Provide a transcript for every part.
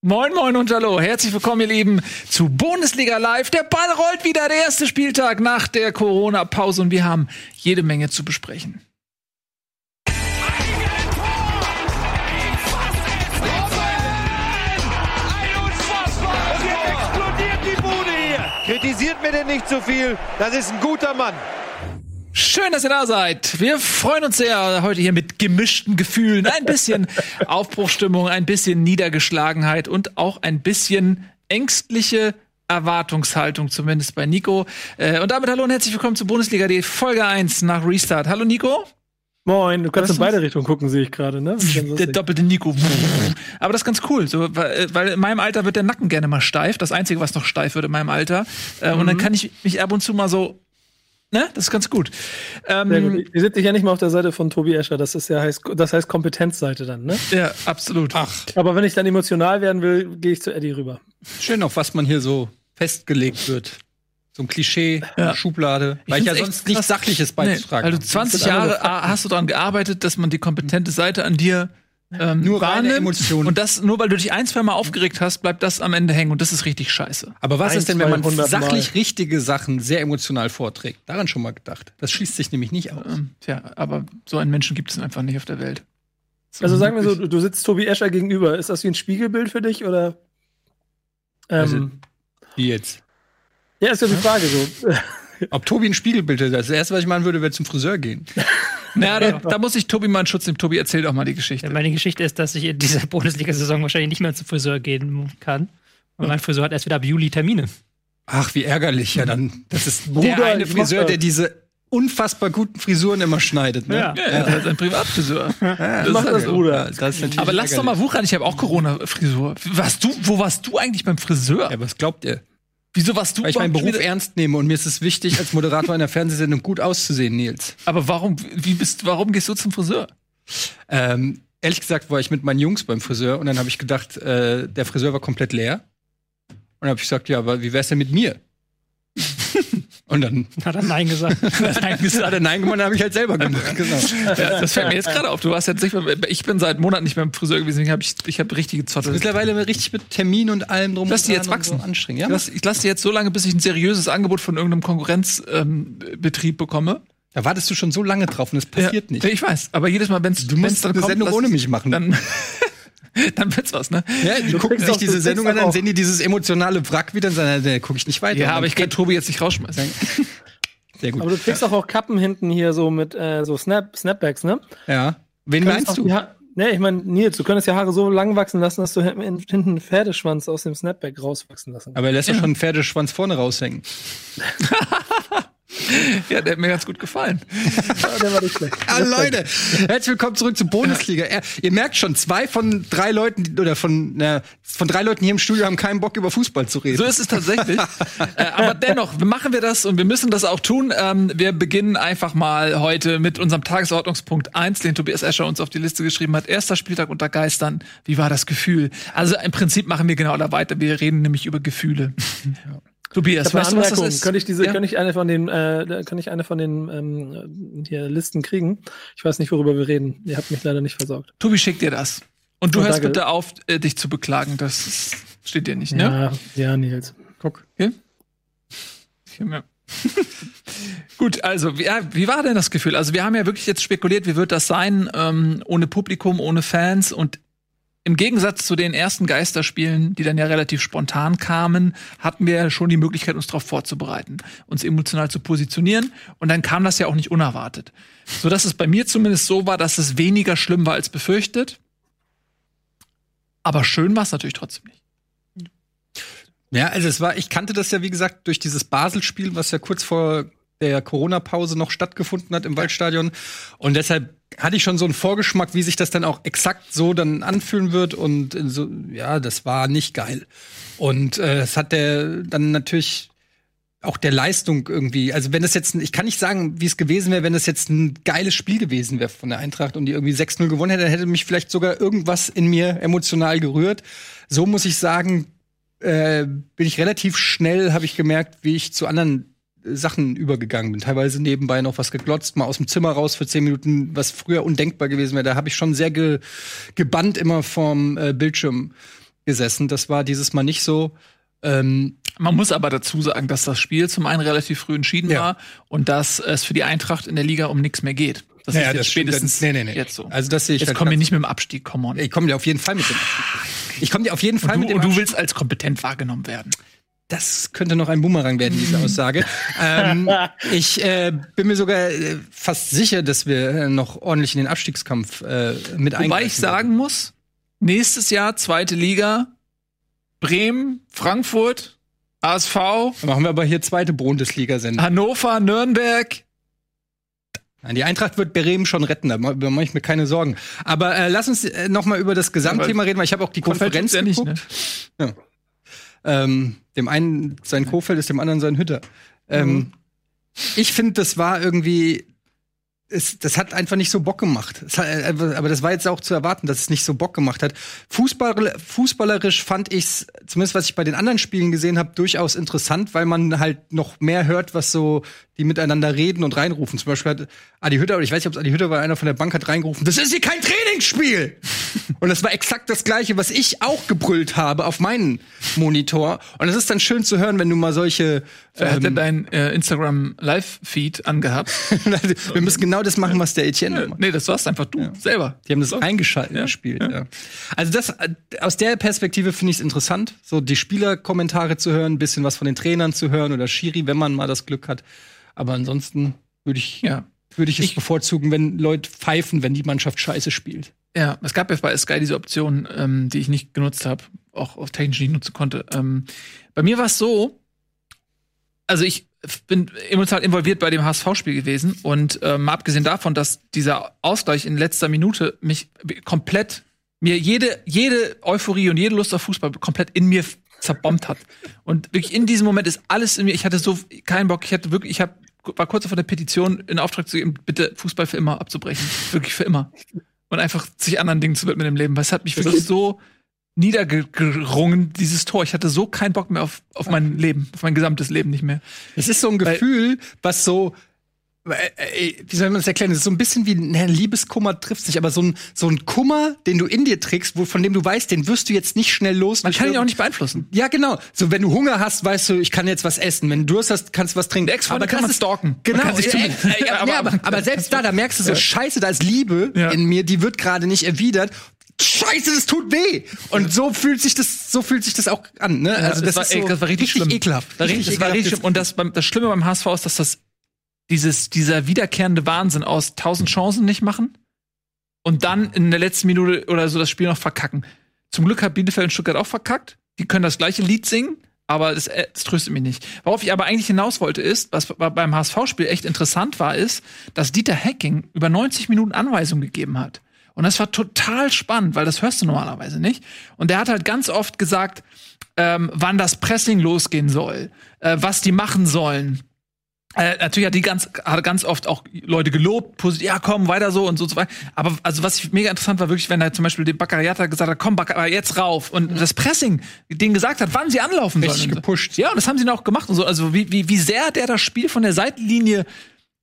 Moin, moin und hallo. Herzlich willkommen, ihr Lieben, zu Bundesliga Live. Der Ball rollt wieder, der erste Spieltag nach der Corona-Pause und wir haben jede Menge zu besprechen. Kritisiert mir denn nicht zu so viel. Das ist ein guter Mann. Schön, dass ihr da seid. Wir freuen uns sehr heute hier mit gemischten Gefühlen. Ein bisschen Aufbruchstimmung, ein bisschen Niedergeschlagenheit und auch ein bisschen ängstliche Erwartungshaltung, zumindest bei Nico. Äh, und damit hallo und herzlich willkommen zu Bundesliga D Folge 1 nach Restart. Hallo Nico. Moin, du kannst in beide Richtungen gucken, sehe ich gerade, ne? Der doppelte Nico. Aber das ist ganz cool, so, weil, weil in meinem Alter wird der Nacken gerne mal steif. Das Einzige, was noch steif wird in meinem Alter. Äh, mhm. Und dann mhm. kann ich mich ab und zu mal so Ne? Das ist ganz gut. Ähm, Sehr gut. Ihr sitzt ja nicht mal auf der Seite von Tobi Escher. Das ist ja heißt, das heißt Kompetenzseite dann, ne? Ja, absolut. Ach. Aber wenn ich dann emotional werden will, gehe ich zu Eddie rüber. Schön, auf was man hier so festgelegt wird. So ein Klischee, ja. Schublade, weil ich ja sonst nichts Sachliches beizutragen nee, Also 20 Jahre hast du daran gearbeitet, dass man die kompetente Seite an dir ähm, nur reine Emotionen. Und das, nur weil du dich ein, zwei Mal aufgeregt hast, bleibt das am Ende hängen und das ist richtig scheiße. Aber was ein, ist denn, wenn man sachlich mal. richtige Sachen sehr emotional vorträgt? Daran schon mal gedacht. Das schließt sich nämlich nicht aus. Ähm, tja, aber so einen Menschen gibt es einfach nicht auf der Welt. So also sagen wir so, du sitzt Tobi Escher gegenüber. Ist das wie ein Spiegelbild für dich oder? Ähm, also, wie jetzt? Ja, ist ja die Frage so. Ob Tobi ein Spiegelbild ist. Das erste, was ich machen würde, wäre zum Friseur gehen. Na, da, da, muss ich Tobi mal einen Schutz nehmen. Tobi, erzähl doch mal die Geschichte. Meine Geschichte ist, dass ich in dieser Bundesliga-Saison wahrscheinlich nicht mehr zum Friseur gehen kann. Und mein Friseur hat erst wieder ab Juli Termine. Ach, wie ärgerlich. Ja, dann, das ist Bruder, der eine Friseur, der diese unfassbar guten Frisuren immer schneidet. Ne? Ja, ja, ja. das ist ein Privatfriseur. Ja, das macht das, Bruder. Das aber lass doch mal wuchern, ich habe auch Corona-Frisur. Warst du, wo warst du eigentlich beim Friseur? Ja, was glaubt ihr? Wieso was du? Weil ich meinen Beruf ernst nehme und mir ist es wichtig, als Moderator einer Fernsehsendung gut auszusehen, Nils. Aber warum, wie bist, warum gehst du zum Friseur? Ähm, ehrlich gesagt war ich mit meinen Jungs beim Friseur und dann habe ich gedacht, äh, der Friseur war komplett leer. Und dann habe ich gesagt, ja, aber wie wär's denn mit mir? Und dann hat er Nein gesagt. hat Nein gesagt. Hat er Nein gemacht, dann habe ich halt selber gemacht. Genau. Das fällt mir jetzt gerade auf. Du warst jetzt nicht mehr, ich bin seit Monaten nicht mehr im Friseur gewesen, ich habe ich, ich hab richtige Zottel. Mittlerweile richtig mit Termin und allem drum. Lass die jetzt wachsen. So anstrengend, ja? Ich lass, ich lass die jetzt so lange, bis ich ein seriöses Angebot von irgendeinem Konkurrenzbetrieb ähm, bekomme. Da wartest du schon so lange drauf und es passiert ja, nicht. Ich weiß, aber jedes Mal, wenn es Du musst eine Sendung ohne mich machen. Dann dann wird's was, ne? Ja, die gucken sich diese Sendung an, dann sehen die dieses emotionale Wrack wieder und sagen, da gucke ich nicht weiter. Ja, aber ich kann Tobi jetzt nicht rausschmeißen. Sehr gut. Aber du kriegst ja. auch, auch Kappen hinten hier so mit äh, so Snap Snapbacks, ne? Ja. Wen meinst du? Ne, ich meine, Nils, du könntest ja Haare so lang wachsen lassen, dass du hinten einen Pferdeschwanz aus dem Snapback rauswachsen lassen Aber er lässt ja schon einen Pferdeschwanz vorne raushängen. ja, der hat mir ganz gut gefallen. ja, der war nicht schlecht. Ah, Leute, herzlich willkommen zurück zur Bundesliga. Ihr merkt schon, zwei von drei Leuten oder von, na, von drei Leuten hier im Studio haben keinen Bock über Fußball zu reden. So ist es tatsächlich. äh, aber dennoch, machen wir das und wir müssen das auch tun. Ähm, wir beginnen einfach mal heute mit unserem Tagesordnungspunkt 1, den Tobias Escher uns auf die Liste geschrieben hat. Erster Spieltag unter Geistern. Wie war das Gefühl? Also im Prinzip machen wir genau da weiter. Wir reden nämlich über Gefühle. Ja. Tobias, weißt du, was das ist? Könnte ich diese, ja? könnte ich eine von den, äh, kann ich eine von den ähm, hier Listen kriegen? Ich weiß nicht, worüber wir reden. Ihr habt mich leider nicht versorgt. Tobi schickt dir das. Und du oh, hörst danke. bitte auf, äh, dich zu beklagen. Das steht dir nicht, ne? Ja, ja, Nils. Guck. Okay? Ja. Gut, also wie, wie war denn das Gefühl? Also wir haben ja wirklich jetzt spekuliert, wie wird das sein, ähm, ohne Publikum, ohne Fans und im Gegensatz zu den ersten Geisterspielen, die dann ja relativ spontan kamen, hatten wir schon die Möglichkeit, uns darauf vorzubereiten, uns emotional zu positionieren. Und dann kam das ja auch nicht unerwartet. So dass es bei mir zumindest so war, dass es weniger schlimm war als befürchtet. Aber schön war es natürlich trotzdem nicht. Ja, also es war, ich kannte das ja, wie gesagt, durch dieses Basel-Spiel, was ja kurz vor der Corona-Pause noch stattgefunden hat im Waldstadion. Und deshalb hatte ich schon so einen Vorgeschmack, wie sich das dann auch exakt so dann anfühlen wird. Und so, ja, das war nicht geil. Und äh, es hat der dann natürlich auch der Leistung irgendwie, also wenn das jetzt, ich kann nicht sagen, wie es gewesen wäre, wenn das jetzt ein geiles Spiel gewesen wäre von der Eintracht und die irgendwie 6-0 gewonnen hätte, dann hätte mich vielleicht sogar irgendwas in mir emotional gerührt. So muss ich sagen, äh, bin ich relativ schnell, habe ich gemerkt, wie ich zu anderen Sachen übergegangen bin. Teilweise nebenbei noch was geglotzt, mal aus dem Zimmer raus für zehn Minuten, was früher undenkbar gewesen wäre. Da habe ich schon sehr ge gebannt immer vorm äh, Bildschirm gesessen. Das war dieses Mal nicht so. Ähm, man muss aber dazu sagen, dass das Spiel zum einen relativ früh entschieden ja. war und dass es für die Eintracht in der Liga um nichts mehr geht. Das naja, ist jetzt das spätestens nee, nee, nee. jetzt so. Also das sehe ich jetzt halt kommen wir nicht mit dem Abstieg, come on. Ich komme dir auf jeden Fall mit dem Abstieg. Ich komme dir auf jeden Fall du, mit dem Und du willst als kompetent wahrgenommen werden. Das könnte noch ein Boomerang werden, diese Aussage. ähm, ich äh, bin mir sogar äh, fast sicher, dass wir äh, noch ordentlich in den Abstiegskampf äh, mit eingreifen. Wobei ich sagen muss, nächstes Jahr zweite Liga, Bremen, Frankfurt, ASV. Dann machen wir aber hier zweite Bundesliga-Sendung. Hannover, Nürnberg. Nein, die Eintracht wird Bremen schon retten, da mache ich mir keine Sorgen. Aber äh, lass uns äh, noch mal über das Gesamtthema reden, weil ich habe auch die Konferenz ja geguckt. Nicht, ne? ja. Ähm, dem einen sein Kofeld ist dem anderen sein Hütter. Ähm, mhm. Ich finde, das war irgendwie es, das hat einfach nicht so Bock gemacht. Hat, äh, aber das war jetzt auch zu erwarten, dass es nicht so Bock gemacht hat. Fußball, fußballerisch fand ich es, zumindest was ich bei den anderen Spielen gesehen habe, durchaus interessant, weil man halt noch mehr hört, was so die miteinander reden und reinrufen. Zum Beispiel hat Adi Hütter, oder ich weiß nicht, ob es Adi Hütter war, einer von der Bank hat reingerufen, das ist hier kein Trainingsspiel! Und das war exakt das Gleiche, was ich auch gebrüllt habe auf meinen Monitor. Und es ist dann schön zu hören, wenn du mal solche. Wer ähm, hat denn dein äh, Instagram Live-Feed angehabt? Wir müssen genau das machen, was der Etienne macht. Nee, das warst einfach du ja. selber. Die haben das so. eingeschaltet ja. gespielt, ja. Also das, äh, aus der Perspektive finde ich es interessant, so die Spielerkommentare zu hören, ein bisschen was von den Trainern zu hören oder Schiri, wenn man mal das Glück hat. Aber ansonsten würde ich, ja, würde ich es ich, bevorzugen, wenn Leute pfeifen, wenn die Mannschaft scheiße spielt. Ja, es gab ja bei Sky diese Option, ähm, die ich nicht genutzt habe, auch auf technisch nicht nutzen konnte. Ähm, bei mir war es so, also ich bin emotional involviert bei dem HSV-Spiel gewesen und ähm, abgesehen davon, dass dieser Ausgleich in letzter Minute mich komplett mir jede jede Euphorie und jede Lust auf Fußball komplett in mir zerbombt hat und wirklich in diesem Moment ist alles in mir. Ich hatte so keinen Bock. Ich hatte wirklich, ich habe war kurz vor der Petition in Auftrag zu geben, bitte Fußball für immer abzubrechen. Wirklich für immer. Und einfach sich anderen Dingen zu widmen im Leben. Weil es hat mich wirklich so niedergerungen, dieses Tor. Ich hatte so keinen Bock mehr auf, auf mein Leben, auf mein gesamtes Leben nicht mehr. Es ist so ein Gefühl, was so wie soll man das erklären? Das ist so ein bisschen wie ein Liebeskummer trifft sich, aber so ein, so ein Kummer, den du in dir trägst, wo, von dem du weißt, den wirst du jetzt nicht schnell los. Man kann ihn auch nicht beeinflussen. Ja, genau. So, wenn du Hunger hast, weißt du, ich kann jetzt was essen. Wenn du Durst hast, kannst du was trinken. Ex aber kann man stalken. Genau. Man äh, äh, äh, aber, aber, aber, selbst da, da merkst du so, scheiße, da ist Liebe ja. in mir, die wird gerade nicht erwidert. Scheiße, das tut weh. Und so fühlt sich das, so fühlt sich das auch an. Ne? Also das, das, war, so das war richtig, richtig schlimm. ekelhaft. Richtig, das war richtig schlimm. Und das, das Schlimme beim HSV ist, dass das dieses, dieser wiederkehrende Wahnsinn aus tausend Chancen nicht machen und dann in der letzten Minute oder so das Spiel noch verkacken. Zum Glück hat Bielefeld und Stuttgart auch verkackt. Die können das gleiche Lied singen, aber das, äh, tröstet mich nicht. Worauf ich aber eigentlich hinaus wollte, ist, was beim HSV-Spiel echt interessant war, ist, dass Dieter Hacking über 90 Minuten Anweisungen gegeben hat. Und das war total spannend, weil das hörst du normalerweise nicht. Und der hat halt ganz oft gesagt, ähm, wann das Pressing losgehen soll, äh, was die machen sollen, äh, natürlich hat die ganz, hat ganz oft auch Leute gelobt, positiv, ja komm, weiter so und so, so weiter. Aber also was ich mega interessant war, wirklich, wenn er zum Beispiel dem Baccariata gesagt hat, komm, Baccariata, jetzt rauf. Und das Pressing denen gesagt hat, wann sie anlaufen Richtig sollen. gepusht. Ja, und das haben sie dann auch gemacht und so. Also wie, wie, wie sehr der das Spiel von der Seitenlinie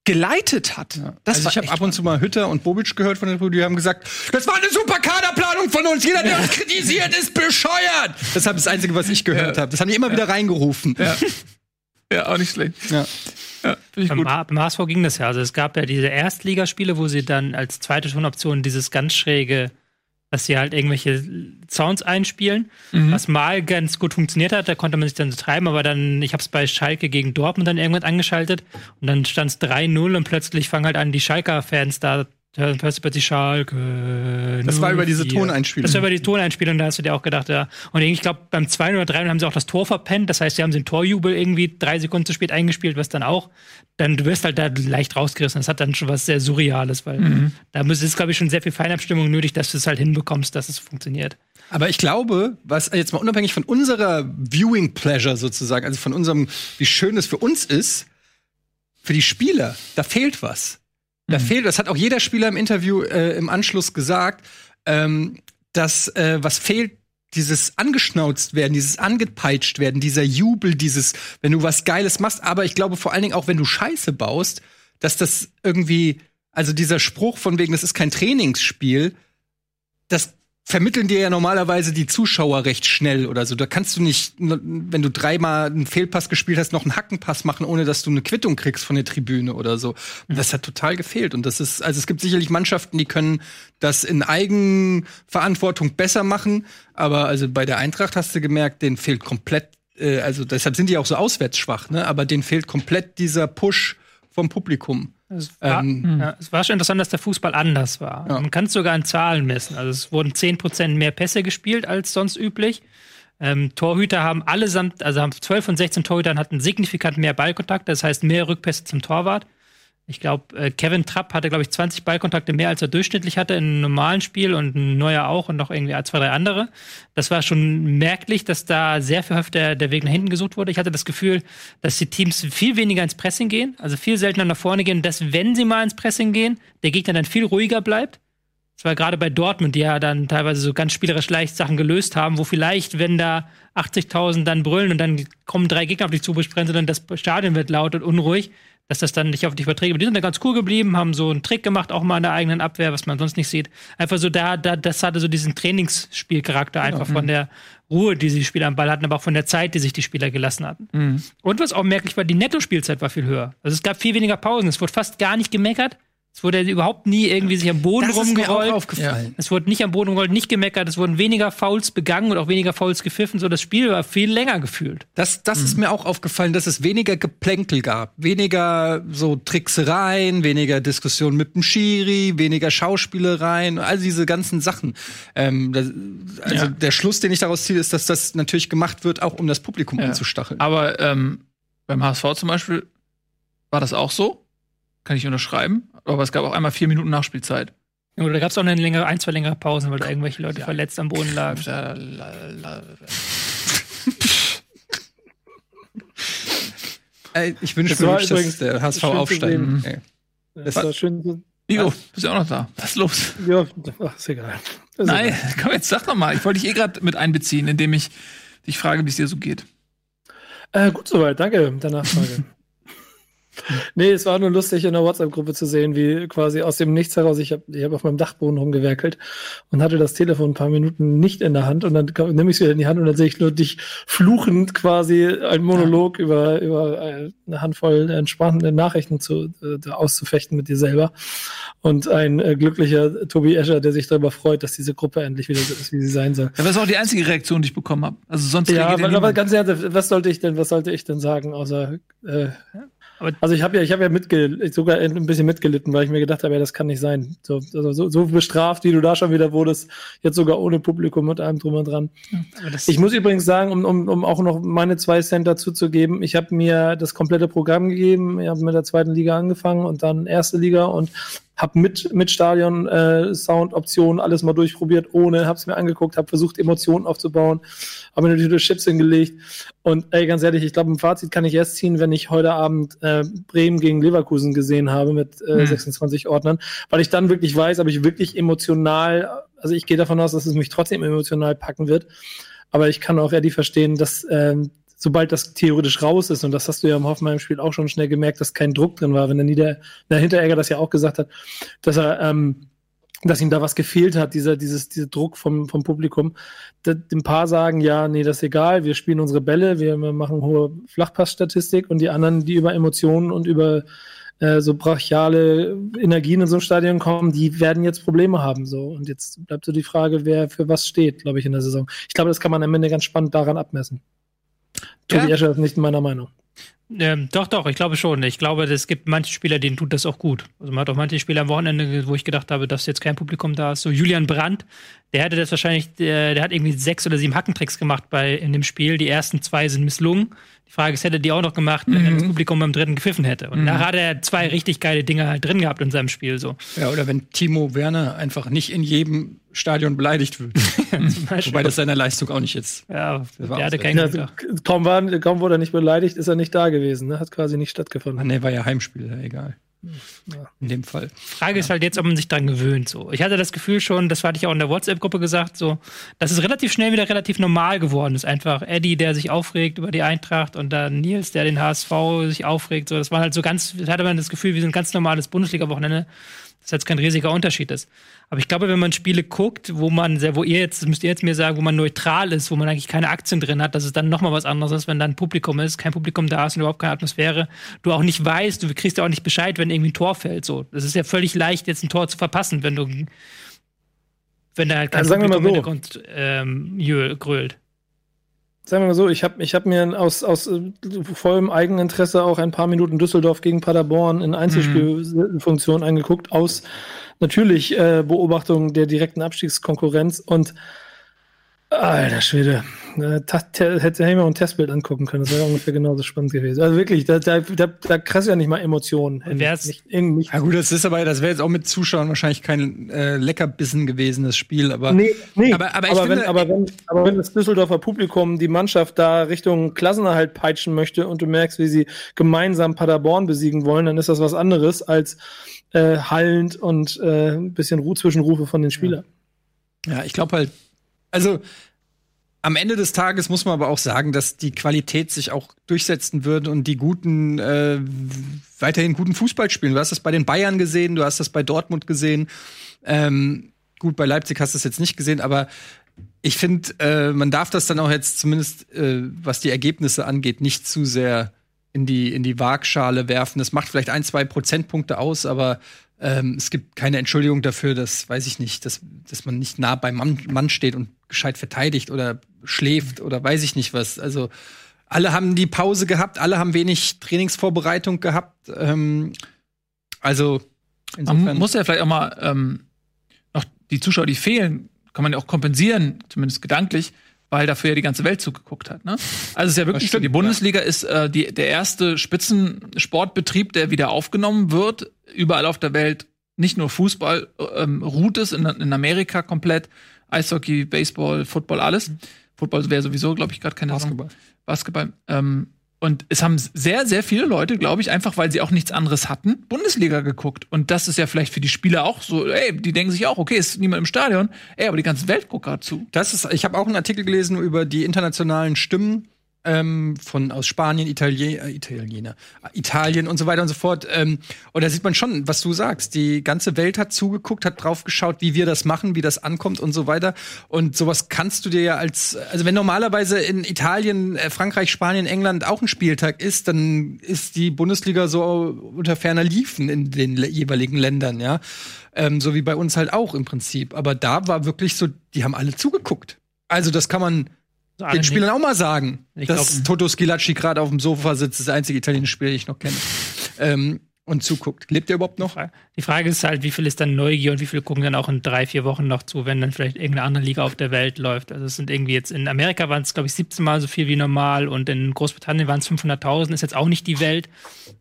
geleitet hat. Ja. Das also ich habe ab und zu mal Hütter und Bobic gehört von den die haben gesagt, das war eine super Kaderplanung von uns. Jeder, der uns kritisiert, ist bescheuert. Das ist das Einzige, was ich gehört ja. habe. Das haben die immer ja. wieder reingerufen. Ja. ja, auch nicht schlecht. Ja. Ja, beim, beim HSV ging das ja. Also es gab ja diese Erstligaspiele, wo sie dann als zweite Tonoption dieses ganz schräge, dass sie halt irgendwelche Sounds einspielen, mhm. was mal ganz gut funktioniert hat. Da konnte man sich dann so treiben, aber dann, ich habe es bei Schalke gegen Dortmund dann irgendwann angeschaltet und dann stand es 3-0 und plötzlich fangen halt an, die Schalker-Fans da hörst du plötzlich Schalke. Das war über diese Toneinspielung. Das war über die Toneinspielung, da hast du dir auch gedacht, ja. Und ich glaube, beim 2 oder 3 haben sie auch das Tor verpennt. Das heißt, sie haben den Torjubel irgendwie drei Sekunden zu spät eingespielt, was dann auch, dann du wirst halt da leicht rausgerissen. Das hat dann schon was sehr Surreales, weil mhm. da ist, glaube ich, schon sehr viel Feinabstimmung nötig, dass du es halt hinbekommst, dass es funktioniert. Aber ich glaube, was jetzt mal unabhängig von unserer Viewing Pleasure sozusagen, also von unserem, wie schön es für uns ist, für die Spieler, da fehlt was. Da mhm. fehlt, das hat auch jeder Spieler im Interview äh, im Anschluss gesagt, ähm, dass äh, was fehlt, dieses angeschnauzt werden, dieses angepeitscht werden, dieser Jubel, dieses, wenn du was Geiles machst, aber ich glaube vor allen Dingen auch, wenn du Scheiße baust, dass das irgendwie, also dieser Spruch von wegen, das ist kein Trainingsspiel, das vermitteln dir ja normalerweise die Zuschauer recht schnell oder so. Da kannst du nicht, wenn du dreimal einen Fehlpass gespielt hast, noch einen Hackenpass machen, ohne dass du eine Quittung kriegst von der Tribüne oder so. Und das hat total gefehlt. Und das ist, also es gibt sicherlich Mannschaften, die können das in Eigenverantwortung besser machen. Aber also bei der Eintracht hast du gemerkt, denen fehlt komplett, äh, also deshalb sind die auch so auswärts schwach, ne? Aber denen fehlt komplett dieser Push vom Publikum. Es war, ähm, ja, es war schon interessant, dass der Fußball anders war. Ja. Man kann es sogar in Zahlen messen. Also es wurden 10% mehr Pässe gespielt als sonst üblich. Ähm, Torhüter haben allesamt, also haben 12 von 16 Torhütern hatten signifikant mehr Ballkontakt, das heißt mehr Rückpässe zum Torwart. Ich glaube, äh, Kevin Trapp hatte, glaube ich, 20 Ballkontakte mehr, als er durchschnittlich hatte in einem normalen Spiel und ein neuer auch und noch irgendwie zwei, drei andere. Das war schon merklich, dass da sehr viel häufig der, der Weg nach hinten gesucht wurde. Ich hatte das Gefühl, dass die Teams viel weniger ins Pressing gehen, also viel seltener nach vorne gehen, dass, wenn sie mal ins Pressing gehen, der Gegner dann viel ruhiger bleibt. Das war gerade bei Dortmund, die ja dann teilweise so ganz spielerisch leicht Sachen gelöst haben, wo vielleicht, wenn da 80.000 dann brüllen und dann kommen drei Gegner auf dich zu, besprechen, dann das Stadion wird laut und unruhig, dass das dann nicht auf dich überträgt. Aber die sind da ganz cool geblieben, haben so einen Trick gemacht, auch mal in der eigenen Abwehr, was man sonst nicht sieht. Einfach so da, da das hatte so diesen Trainingsspielcharakter einfach mhm. von der Ruhe, die die Spieler am Ball hatten, aber auch von der Zeit, die sich die Spieler gelassen hatten. Mhm. Und was auch merklich war, die Netto-Spielzeit war viel höher. Also es gab viel weniger Pausen. Es wurde fast gar nicht gemeckert. Es wurde überhaupt nie irgendwie sich am Boden das rumgerollt. Ist mir aufgefallen. Es wurde nicht am Boden rumgerollt, nicht gemeckert. Es wurden weniger Fouls begangen und auch weniger Fouls gepfiffen. So, das Spiel war viel länger gefühlt. Das, das mhm. ist mir auch aufgefallen, dass es weniger Geplänkel gab. Weniger so Tricksereien, weniger Diskussionen mit dem Schiri, weniger Schauspielereien, all diese ganzen Sachen. Ähm, das, also ja. der Schluss, den ich daraus ziehe, ist, dass das natürlich gemacht wird, auch um das Publikum ja. anzustacheln. Aber ähm, beim HSV zum Beispiel war das auch so. Kann ich unterschreiben. Aber es gab auch einmal vier Minuten Nachspielzeit. Oder da gab es auch eine längere, ein, zwei längere Pausen, weil da irgendwelche Leute ja. verletzt am Boden lagen. ich wünsche mir, dass der HSV aufsteigt. Das war schön. Nico, bist du auch noch da? Was ist los? Ja, ach, ist egal. Ist Nein, egal. komm jetzt, sag doch mal. Ich wollte dich eh gerade mit einbeziehen, indem ich dich frage, wie es dir so geht. Äh, gut soweit, danke der Nachfrage. Nee, es war nur lustig in der WhatsApp-Gruppe zu sehen, wie quasi aus dem Nichts heraus, ich habe ich hab auf meinem Dachboden rumgewerkelt und hatte das Telefon ein paar Minuten nicht in der Hand und dann nehme ich es wieder in die Hand und dann sehe ich nur dich fluchend quasi ein Monolog ja. über, über äh, eine Handvoll entspannende Nachrichten zu, äh, auszufechten mit dir selber und ein äh, glücklicher Tobi Escher, der sich darüber freut, dass diese Gruppe endlich wieder so ist, wie sie sein soll. Ja, das ist auch die einzige Reaktion, die ich bekommen habe. Also sonst ja, aber, aber ganz ehrlich, was sollte ich denn, was sollte ich denn sagen, außer äh, aber also ich habe ja, ich habe ja mitge sogar ein bisschen mitgelitten, weil ich mir gedacht habe, ja, das kann nicht sein. So, also so, so bestraft, wie du da schon wieder wurdest, jetzt sogar ohne Publikum mit allem drum und dran. Ich muss übrigens sagen, um, um, um auch noch meine zwei Cent dazu zu geben, ich habe mir das komplette Programm gegeben. Ich habe mit der zweiten Liga angefangen und dann erste Liga und habe mit mit Stadion äh, Sound Optionen alles mal durchprobiert ohne habe es mir angeguckt habe versucht Emotionen aufzubauen habe mir natürlich Chips hingelegt und ey ganz ehrlich ich glaube ein Fazit kann ich erst ziehen wenn ich heute Abend äh, Bremen gegen Leverkusen gesehen habe mit äh, hm. 26 Ordnern weil ich dann wirklich weiß ob ich wirklich emotional also ich gehe davon aus dass es mich trotzdem emotional packen wird aber ich kann auch eher die verstehen dass ähm, sobald das theoretisch raus ist, und das hast du ja im Hoffenheim-Spiel auch schon schnell gemerkt, dass kein Druck drin war, wenn der, Nieder der Hinteregger das ja auch gesagt hat, dass er, ähm, dass ihm da was gefehlt hat, dieser, dieses, dieser Druck vom, vom Publikum. Ein paar sagen, ja, nee, das ist egal, wir spielen unsere Bälle, wir machen hohe Flachpassstatistik und die anderen, die über Emotionen und über äh, so brachiale Energien in so ein Stadion kommen, die werden jetzt Probleme haben. So. Und jetzt bleibt so die Frage, wer für was steht, glaube ich, in der Saison. Ich glaube, das kann man am Ende ganz spannend daran abmessen. Tobi ja? Escher ist nicht meiner Meinung. Ähm, doch, doch, ich glaube schon. Ich glaube, es gibt manche Spieler, denen tut das auch gut. Also man hat auch manche Spieler am Wochenende, wo ich gedacht habe, dass jetzt kein Publikum da ist. So Julian Brandt, der hätte das wahrscheinlich, der, der hat irgendwie sechs oder sieben Hackentricks gemacht bei in dem Spiel. Die ersten zwei sind misslungen. Die Frage ist, hätte er die auch noch gemacht, wenn mhm. das Publikum beim dritten gepfiffen hätte. Und mhm. da hat er zwei richtig geile Dinge halt drin gehabt in seinem Spiel. So. Ja, oder wenn Timo Werner einfach nicht in jedem Stadion beleidigt wird. Wobei das seiner Leistung auch nicht jetzt. Ja, der hatte keinen ja, kaum, war, kaum wurde er nicht beleidigt, ist er nicht da gewesen. Ne? Hat quasi nicht stattgefunden. Ah, nee, war ja Heimspiel, egal. Ja. In dem Fall. Frage ist halt jetzt, ob man sich dran gewöhnt. So. Ich hatte das Gefühl schon, das hatte ich auch in der WhatsApp-Gruppe gesagt, so, dass es relativ schnell wieder relativ normal geworden ist. Einfach Eddie, der sich aufregt über die Eintracht und dann Nils, der den HSV sich aufregt. So, das war halt so ganz, hatte man das Gefühl, wie so ein ganz normales Bundesliga-Wochenende. Das jetzt kein riesiger Unterschied ist. Aber ich glaube, wenn man Spiele guckt, wo man sehr, wo ihr jetzt, das müsst ihr jetzt mir sagen, wo man neutral ist, wo man eigentlich keine Aktien drin hat, dass es dann nochmal was anderes ist, wenn da ein Publikum ist, kein Publikum da ist und überhaupt keine Atmosphäre, du auch nicht weißt, du kriegst ja auch nicht Bescheid, wenn irgendwie ein Tor fällt. So, das ist ja völlig leicht, jetzt ein Tor zu verpassen, wenn du, wenn da halt kein Also Publikum so. im Hintergrund ähm, grölt. Sagen wir mal so, ich habe ich hab mir aus, aus äh, vollem Eigeninteresse auch ein paar Minuten Düsseldorf gegen Paderborn in Einzelspielfunktion angeguckt, aus natürlich äh, Beobachtung der direkten Abstiegskonkurrenz. Und alter Schwede, hätte ich mir auch ein Testbild angucken können, das wäre ungefähr genauso spannend gewesen. Also wirklich, da, da, da, da kriegst du ja nicht mal Emotionen. wär's- nicht, nicht, Ja gut, das ist aber, das wäre jetzt auch mit Zuschauern wahrscheinlich kein äh, Leckerbissen gewesen, das Spiel, aber Nee, nee. Aber- aber wenn, finde- aber, wenn, aber wenn das Düsseldorfer Publikum die Mannschaft da Richtung Klassenerhalt peitschen möchte und du merkst, wie sie gemeinsam Paderborn besiegen wollen, dann ist das was anderes als äh, hallend und äh, ein bisschen Ruhe Zwischenrufe von den Spielern. Ja, ich glaube halt, also am Ende des Tages muss man aber auch sagen, dass die Qualität sich auch durchsetzen wird und die guten äh, weiterhin guten Fußball spielen. Du hast das bei den Bayern gesehen, du hast das bei Dortmund gesehen. Ähm, gut, bei Leipzig hast du es jetzt nicht gesehen, aber ich finde, äh, man darf das dann auch jetzt zumindest, äh, was die Ergebnisse angeht, nicht zu sehr in die, in die Waagschale werfen. Das macht vielleicht ein, zwei Prozentpunkte aus, aber ähm, es gibt keine Entschuldigung dafür, dass, weiß ich nicht, dass, dass man nicht nah beim Mann, Mann steht und gescheit verteidigt oder schläft oder weiß ich nicht was. Also alle haben die Pause gehabt, alle haben wenig Trainingsvorbereitung gehabt. Ähm, also Man insofern muss ja vielleicht auch mal ähm, noch die Zuschauer, die fehlen, kann man ja auch kompensieren, zumindest gedanklich, weil dafür ja die ganze Welt zugeguckt hat. Ne? Also es ist ja wirklich so, stimmt, die Bundesliga ist äh, die, der erste Spitzensportbetrieb, der wieder aufgenommen wird. Überall auf der Welt, nicht nur Fußball, ähm, ruht es in, in Amerika komplett. Eishockey, Baseball, Football, alles. Football wäre sowieso, glaube ich, gerade keine. Basketball. Basketball. Ähm, und es haben sehr, sehr viele Leute, glaube ich, einfach weil sie auch nichts anderes hatten, Bundesliga geguckt. Und das ist ja vielleicht für die Spieler auch so, ey, die denken sich auch, okay, ist niemand im Stadion, ey, aber die ganze Welt guckt gerade zu. Das ist, ich habe auch einen Artikel gelesen über die internationalen Stimmen ähm, von aus Spanien, Italien, äh, Italiener, äh, Italien und so weiter und so fort. Ähm, und da sieht man schon, was du sagst. Die ganze Welt hat zugeguckt, hat drauf geschaut, wie wir das machen, wie das ankommt und so weiter. Und sowas kannst du dir ja als, also wenn normalerweise in Italien, äh, Frankreich, Spanien, England auch ein Spieltag ist, dann ist die Bundesliga so unter ferner Liefen in den jeweiligen Ländern, ja. Ähm, so wie bei uns halt auch im Prinzip. Aber da war wirklich so, die haben alle zugeguckt. Also das kann man den Spielern auch mal sagen, Ich dass glaub- Toto Schilacci gerade auf dem Sofa sitzt, das einzige italienische Spiel, das ich noch kenne. ähm, und zuguckt. Lebt er überhaupt noch? Die Frage ist halt, wie viel ist dann Neugier und wie viel gucken dann auch in drei, vier Wochen noch zu, wenn dann vielleicht irgendeine andere Liga auf der Welt läuft. Also es sind irgendwie jetzt in Amerika waren es, glaube ich, 17 Mal so viel wie normal und in Großbritannien waren es 500.000, ist jetzt auch nicht die Welt.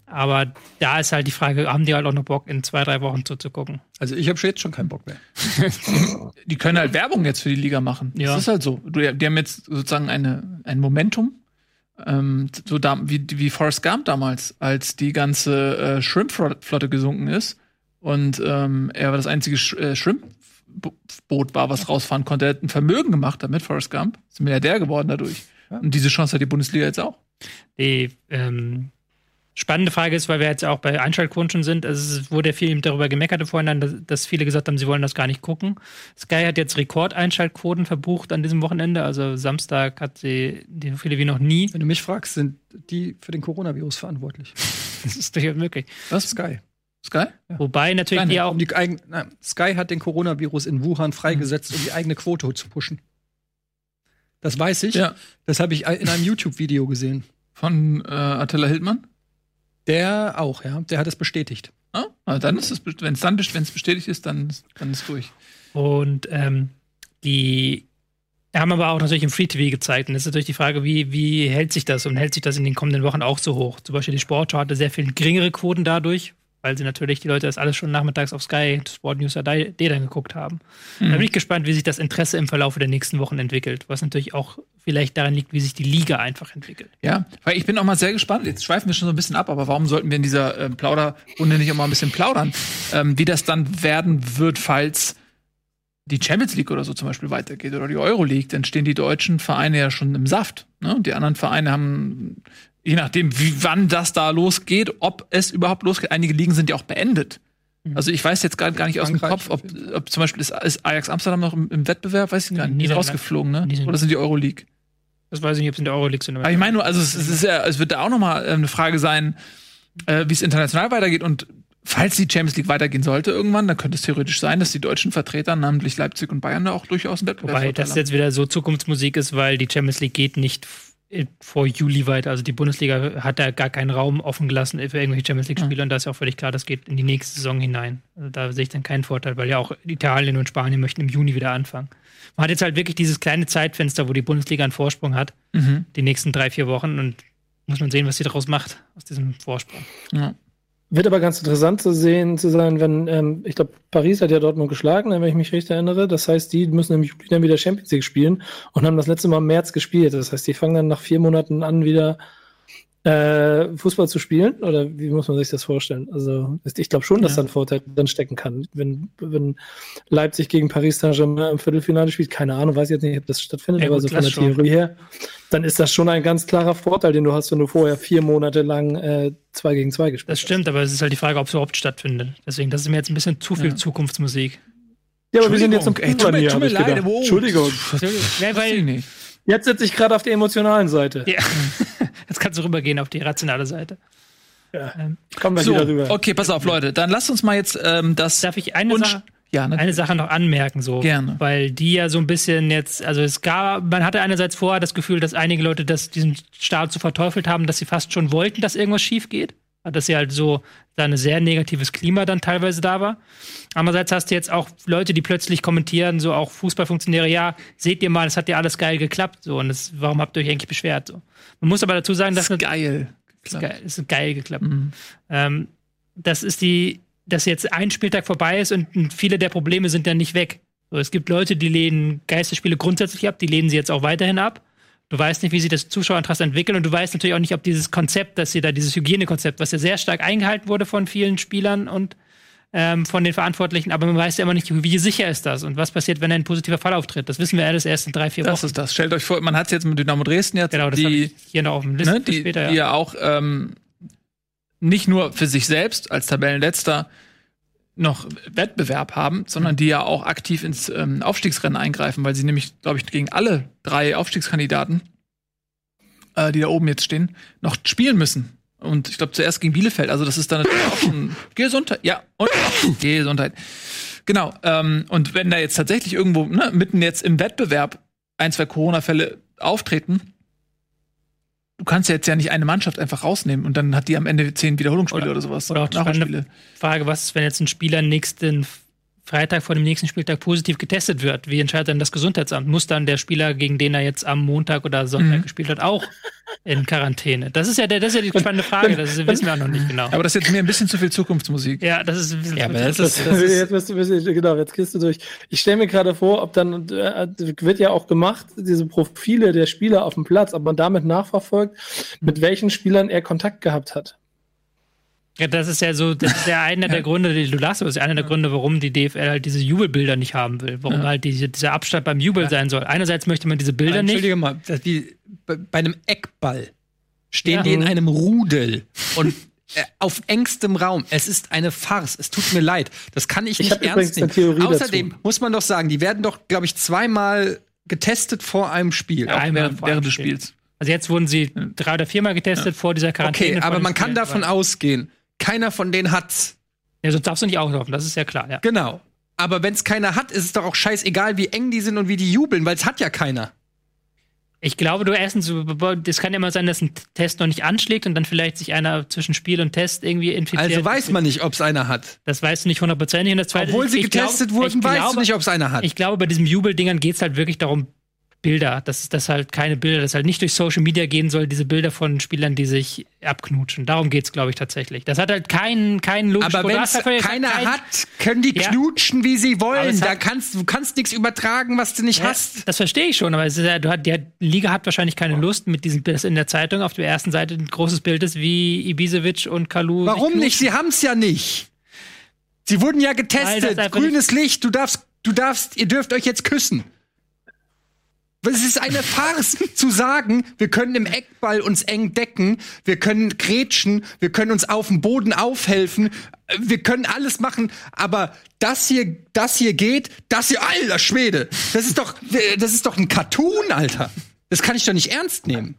Aber da ist halt die Frage, haben die halt auch noch Bock, in zwei, drei Wochen zuzugucken? Also ich habe jetzt schon keinen Bock mehr. Die können halt Werbung jetzt für die Liga machen. Ja. Das ist halt so. Die haben jetzt sozusagen eine, ein Momentum. Ähm, so da, wie, wie Forrest Gump damals, als die ganze äh, Shrimp-Flotte gesunken ist und ähm, er war das einzige Sch äh, Shrimp-Boot war, was rausfahren konnte. Er hat ein Vermögen gemacht damit, Forrest Gump. Ist ein Milliardär geworden dadurch. Und diese Chance hat die Bundesliga jetzt auch. Die ähm, spannende Frage ist, weil wir jetzt auch bei Einschaltquoten schon sind, also es wurde ja viel darüber gemeckert vorhin, dass, dass viele gesagt haben, sie wollen das gar nicht gucken. Sky hat jetzt Rekordeinschaltquoten verbucht an diesem Wochenende, also Samstag hat sie die so viele wie noch nie. Wenn du mich fragst, sind die für den Coronavirus verantwortlich. Das ist durchaus möglich. Was? Sky. Sky? Wobei natürlich Kleine, die auch Um die eigen, nein, Sky hat den Coronavirus in Wuhan freigesetzt, um die eigene Quote zu pushen. Das weiß ich. Ja. Das habe ich in einem YouTube-Video gesehen. Von äh, Attila Hildmann? Der auch, ja. Der hat es bestätigt. Ah, na, dann ist es, wenn es dann wenn's bestätigt ist, dann, dann ist durch. Und ähm, die haben aber auch natürlich im Free TV gezeigt. Und das ist natürlich die Frage, wie, wie hält sich das und hält sich das in den kommenden Wochen auch so hoch? Zum Beispiel die Sportschau hatte sehr viel geringere Quoten dadurch, weil sie natürlich die Leute das alles schon nachmittags auf Sky Sport News AD dann geguckt haben. Da bin ich gespannt, wie sich das Interesse im Verlauf der nächsten Wochen entwickelt, was natürlich auch vielleicht daran liegt, wie sich die Liga einfach entwickelt. Ja, weil ich bin auch mal sehr gespannt. Jetzt schweifen wir schon so ein bisschen ab, aber warum sollten wir in dieser äh, Plauderrunde nicht auch mal ein bisschen plaudern? Ähm, wie das dann werden wird, falls die Champions League oder so zum Beispiel weitergeht oder die Euro League, dann stehen die deutschen Vereine ja schon im Saft. Ne? Und die anderen Vereine haben, je nachdem, wie wann das da losgeht, ob es überhaupt losgeht, einige Ligen sind ja auch beendet. Mhm. Also ich weiß jetzt gar, gar nicht aus dem Kopf, ob, ob zum Beispiel ist, ist Ajax Amsterdam noch im, im, Wettbewerb, weiß ich gar nicht. Die ist rausgeflogen, ne? Oder sind die Euroleague? Das weiß ich nicht, ob es in der Euroleague sind. Aber ich meine nur, also es, es, ist ja, es wird da auch noch mal äh, eine Frage sein, äh, wie es international weitergeht und falls die Champions League weitergehen sollte irgendwann, dann könnte es theoretisch sein, dass die deutschen Vertreter, namentlich Leipzig und Bayern, da auch durchaus einen Wettbewerb Wobei das jetzt wieder so Zukunftsmusik ist, weil die Champions League geht nicht vor Juli weiter. Also die Bundesliga hat da gar keinen Raum offen gelassen für irgendwelche Champions League-Spiele und da ist auch völlig klar, das geht in die nächste Saison hinein. Also da sehe ich dann keinen Vorteil, weil ja auch Italien und Spanien möchten im Juni wieder anfangen. Man hat jetzt halt wirklich dieses kleine Zeitfenster, wo die Bundesliga einen Vorsprung hat, mhm. die nächsten drei, vier Wochen und muss man sehen, was sie daraus macht, aus diesem Vorsprung. Ja. Wird aber ganz interessant zu sehen, zu sein, wenn, ähm, ich glaube, Paris hat ja Dortmund geschlagen, wenn ich mich richtig erinnere. Das heißt, die müssen Juli dann wieder Champions League spielen und haben das letzte Mal im März gespielt. Das heißt, die fangen dann nach vier Monaten an, wieder äh, Fußball zu spielen? Oder wie muss man sich das vorstellen? Also ich glaube schon, dass ja. da ein Vorteil dann stecken kann. Wenn, wenn Leipzig gegen Paris Saint-Germain im Viertelfinale spielt, keine Ahnung, weiß ich jetzt nicht, ob das stattfindet, ja, aber so von der schon. Theorie her, dann ist das schon ein ganz klarer Vorteil, den du hast, wenn du vorher vier Monate lang äh, zwei gegen zwei gespielt hast. Das stimmt, aber es ist halt die Frage, ob es überhaupt stattfindet. Deswegen, das ist mir jetzt ein bisschen zu viel ja. Zukunftsmusik. Ja, aber wir sind jetzt im Ey, tut mir, tut mir leid, Entschuldigung. Entschuldigung. Ja, weil, Jetzt sitze ich gerade auf der emotionalen Seite. Ja. Kannst du rübergehen auf die rationale Seite. Ja. Ähm, Kommen wir so, wieder rüber. Okay, pass auf, Leute. Dann lasst uns mal jetzt ähm, das. Darf ich eine Sache? Ja, eine Sache noch anmerken, so. Gerne. Weil die ja so ein bisschen jetzt, also es gab, man hatte einerseits vorher das Gefühl, dass einige Leute das, diesen Staat so verteufelt haben, dass sie fast schon wollten, dass irgendwas schief geht dass ja halt so ein sehr negatives Klima dann teilweise da war. Andererseits hast du jetzt auch Leute, die plötzlich kommentieren, so auch Fußballfunktionäre, ja, seht ihr mal, es hat ja alles geil geklappt, so, und das, warum habt ihr euch eigentlich beschwert, so. Man muss aber dazu sagen, dass das ist geil. Ist geil, ist geil geklappt. Mhm. Ähm, das ist die, dass jetzt ein Spieltag vorbei ist und viele der Probleme sind dann nicht weg. So, es gibt Leute, die lehnen Geisterspiele grundsätzlich ab, die lehnen sie jetzt auch weiterhin ab. Du weißt nicht, wie sich das Zuschauerinteresse entwickelt und du weißt natürlich auch nicht, ob dieses Konzept, dass sie da dieses Hygienekonzept, was ja sehr stark eingehalten wurde von vielen Spielern und ähm, von den Verantwortlichen, aber man weiß ja immer nicht, wie sicher ist das und was passiert, wenn ein positiver Fall auftritt. Das wissen wir alles erst in drei, vier Wochen. Das ist das. Stellt euch vor, man hat es jetzt mit Dynamo Dresden jetzt, genau, das die, hier noch auf dem Liste ne, die, später, ja. die ja auch ähm, nicht nur für sich selbst als Tabellenletzter noch Wettbewerb haben, sondern die ja auch aktiv ins ähm, Aufstiegsrennen eingreifen, weil sie nämlich, glaube ich, gegen alle drei Aufstiegskandidaten, äh, die da oben jetzt stehen, noch spielen müssen. Und ich glaube zuerst gegen Bielefeld. Also das ist dann natürlich auch schon Gesundheit. Ja, und Gesundheit. Genau. Ähm, und wenn da jetzt tatsächlich irgendwo ne, mitten jetzt im Wettbewerb ein, zwei Corona-Fälle auftreten, du kannst ja jetzt ja nicht eine Mannschaft einfach rausnehmen und dann hat die am Ende zehn Wiederholungsspiele oder, oder sowas. Oder auch die Frage, was ist, wenn jetzt ein Spieler nächsten Freitag vor dem nächsten Spieltag positiv getestet wird, wie entscheidet dann das Gesundheitsamt? Muss dann der Spieler, gegen den er jetzt am Montag oder Sonntag mhm. gespielt hat, auch in Quarantäne? Das ist ja, der, das ist ja die spannende Frage, das wissen wir auch noch nicht genau. Aber das ist jetzt mir ein bisschen zu viel Zukunftsmusik. Ja, das ist ein bisschen ja, aber das ist, das ist jetzt bist du, bist genau, jetzt gehst du durch. Ich stelle mir gerade vor, ob dann äh, wird ja auch gemacht, diese Profile der Spieler auf dem Platz, ob man damit nachverfolgt, mit welchen Spielern er Kontakt gehabt hat. Ja, das ist ja so, das ist ja einer der Gründe, die du lachst, das ist einer der Gründe, warum die DFL halt diese Jubelbilder nicht haben will, warum ja. halt diese, dieser Abstand beim Jubel ja. sein soll. Einerseits möchte man diese Bilder Entschuldige nicht. Entschuldige mal, wie bei einem Eckball stehen ja. die in einem Rudel und äh, auf engstem Raum. Es ist eine Farce. Es tut mir leid. Das kann ich, ich nicht ernst nehmen. Außerdem dazu. muss man doch sagen, die werden doch, glaube ich, zweimal getestet vor einem Spiel. Ja, während, während des Spiels. Also jetzt wurden sie drei oder viermal getestet vor dieser Quarantäne. Okay, aber man kann davon ausgehen, keiner von denen hat's. Ja, sonst darfst du nicht auslaufen, das ist ja klar, ja. Genau. Aber wenn es keiner hat, ist es doch auch scheißegal, wie eng die sind und wie die jubeln, weil es hat ja keiner. Ich glaube, du erstens, das kann ja immer sein, dass ein Test noch nicht anschlägt und dann vielleicht sich einer zwischen Spiel und Test irgendwie infiziert. Also weiß man nicht, ob es einer hat. Das weißt du nicht hundertprozentig. Und das zweite, Obwohl sie getestet glaub, wurden, weißt glaube, du nicht, ob es einer hat. Ich glaube, bei diesen Jubeldingern geht es halt wirklich darum, Bilder, dass das halt keine Bilder, dass halt nicht durch Social Media gehen soll, diese Bilder von Spielern, die sich abknutschen. Darum geht es, glaube ich, tatsächlich. Das hat halt keinen keinen logischen Aber wenn keiner kein, hat, können die ja. knutschen, wie sie wollen. Da kannst du kannst nichts übertragen, was du nicht ja, hast. Das verstehe ich schon, aber es ist ja, du hat, die Liga hat wahrscheinlich keine Lust mit diesem Bild in der Zeitung auf der ersten Seite ein großes Bild ist, wie Ibisevic und Kalu. Warum nicht? Sie haben es ja nicht. Sie wurden ja getestet. Grünes Licht. Du darfst, du darfst, ihr dürft euch jetzt küssen. Es ist eine Farce zu sagen, wir können im Eckball uns eng decken, wir können grätschen, wir können uns auf dem Boden aufhelfen, wir können alles machen, aber das hier, das hier geht, das hier, alter Schwede, das ist doch, das ist doch ein Cartoon, Alter. Das kann ich doch nicht ernst nehmen.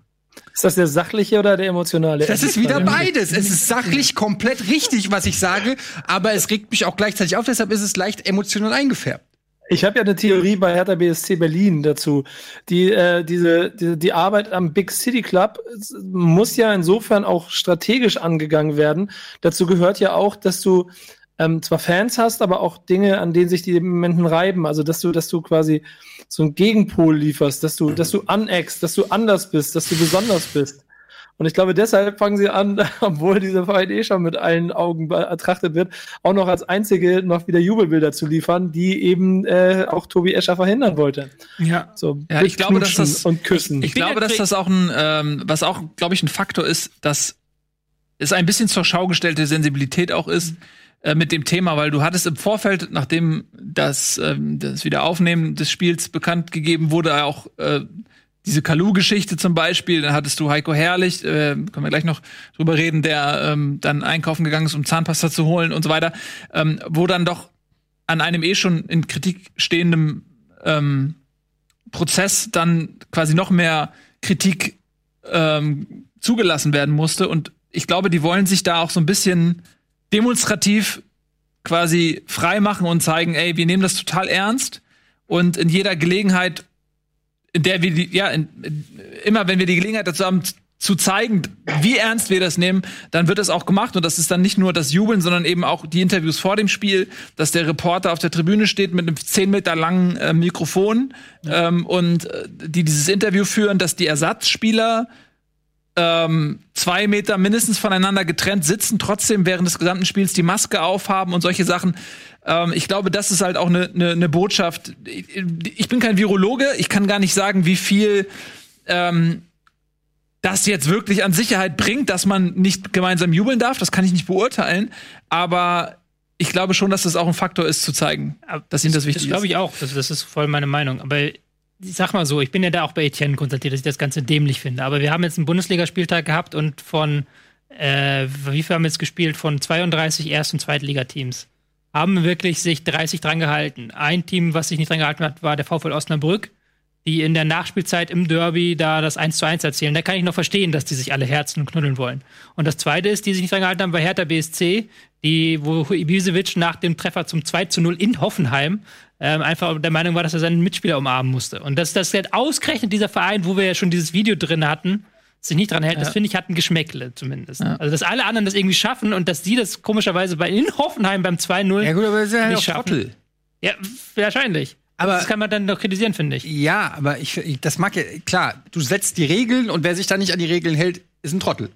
Ist das der sachliche oder der emotionale? Das ist wieder beides. Es ist sachlich komplett richtig, was ich sage, aber es regt mich auch gleichzeitig auf, deshalb ist es leicht emotional eingefärbt. Ich habe ja eine Theorie bei Hertha BSC Berlin dazu. Die, äh, diese, die, die Arbeit am Big City Club muss ja insofern auch strategisch angegangen werden. Dazu gehört ja auch, dass du ähm, zwar Fans hast, aber auch Dinge, an denen sich die Momenten reiben. Also dass du, dass du quasi so einen Gegenpol lieferst, dass du, dass du aneckst, dass du anders bist, dass du besonders bist. Und ich glaube, deshalb fangen sie an, obwohl dieser Verein eh schon mit allen Augen betrachtet wird, auch noch als einzige noch wieder Jubelbilder zu liefern, die eben äh, auch Tobi Escher verhindern wollte. Ja, so ja ich glaube, dass das und küssen. Ich, ich glaube, dass das auch ein, ähm, was auch, glaube ich, ein Faktor ist, dass es ein bisschen zur Schau gestellte Sensibilität auch ist. Äh, mit dem Thema, weil du hattest im Vorfeld, nachdem das, ähm, das Wiederaufnehmen des Spiels bekannt gegeben wurde, auch äh, diese Kalu-Geschichte zum Beispiel, dann hattest du Heiko Herrlich, äh, können wir gleich noch drüber reden, der ähm, dann einkaufen gegangen ist, um Zahnpasta zu holen und so weiter, ähm, wo dann doch an einem eh schon in Kritik stehendem ähm, Prozess dann quasi noch mehr Kritik ähm, zugelassen werden musste. Und ich glaube, die wollen sich da auch so ein bisschen demonstrativ quasi frei machen und zeigen, ey, wir nehmen das total ernst und in jeder Gelegenheit in der wir die, ja, in, immer wenn wir die Gelegenheit dazu haben, zu zeigen, wie ernst wir das nehmen, dann wird es auch gemacht. Und das ist dann nicht nur das Jubeln, sondern eben auch die Interviews vor dem Spiel, dass der Reporter auf der Tribüne steht mit einem zehn Meter langen äh, Mikrofon ja. ähm, und äh, die dieses Interview führen, dass die Ersatzspieler ähm, zwei Meter mindestens voneinander getrennt sitzen, trotzdem während des gesamten Spiels die Maske aufhaben und solche Sachen. Ähm, ich glaube, das ist halt auch eine ne, ne Botschaft. Ich bin kein Virologe, ich kann gar nicht sagen, wie viel ähm, das jetzt wirklich an Sicherheit bringt, dass man nicht gemeinsam jubeln darf. Das kann ich nicht beurteilen. Aber ich glaube schon, dass das auch ein Faktor ist, zu zeigen, dass ihnen das wichtig das ist. Das glaube ich auch. Das, das ist voll meine Meinung. Aber ich sag mal so, ich bin ja da auch bei Etienne konstatiert, dass ich das Ganze dämlich finde. Aber wir haben jetzt einen Bundesligaspieltag gehabt und von, äh, wie viel haben wir jetzt gespielt? Von 32 Erst- und Zweitligateams haben wirklich sich 30 dran gehalten. Ein Team, was sich nicht dran gehalten hat, war der VfL Osnabrück, die in der Nachspielzeit im Derby da das 1 zu 1 erzählen. Da kann ich noch verstehen, dass die sich alle herzen und knuddeln wollen. Und das zweite ist, die sich nicht dran gehalten haben, war Hertha BSC, die, wo Ibisevic nach dem Treffer zum 2 zu 0 in Hoffenheim ähm, einfach der Meinung war, dass er seinen Mitspieler umarmen musste. Und dass das halt ausgerechnet dieser Verein, wo wir ja schon dieses Video drin hatten, sich nicht dran hält, ja. das finde ich hat ein Geschmäckle zumindest. Ja. Also dass alle anderen das irgendwie schaffen und dass die das komischerweise bei in Hoffenheim beim 2-0 Ja gut, aber das ist ja nicht Trottel. Ja, wahrscheinlich. Aber das kann man dann doch kritisieren, finde ich. Ja, aber ich, das mag ja, klar, du setzt die Regeln und wer sich da nicht an die Regeln hält, ist ein Trottel.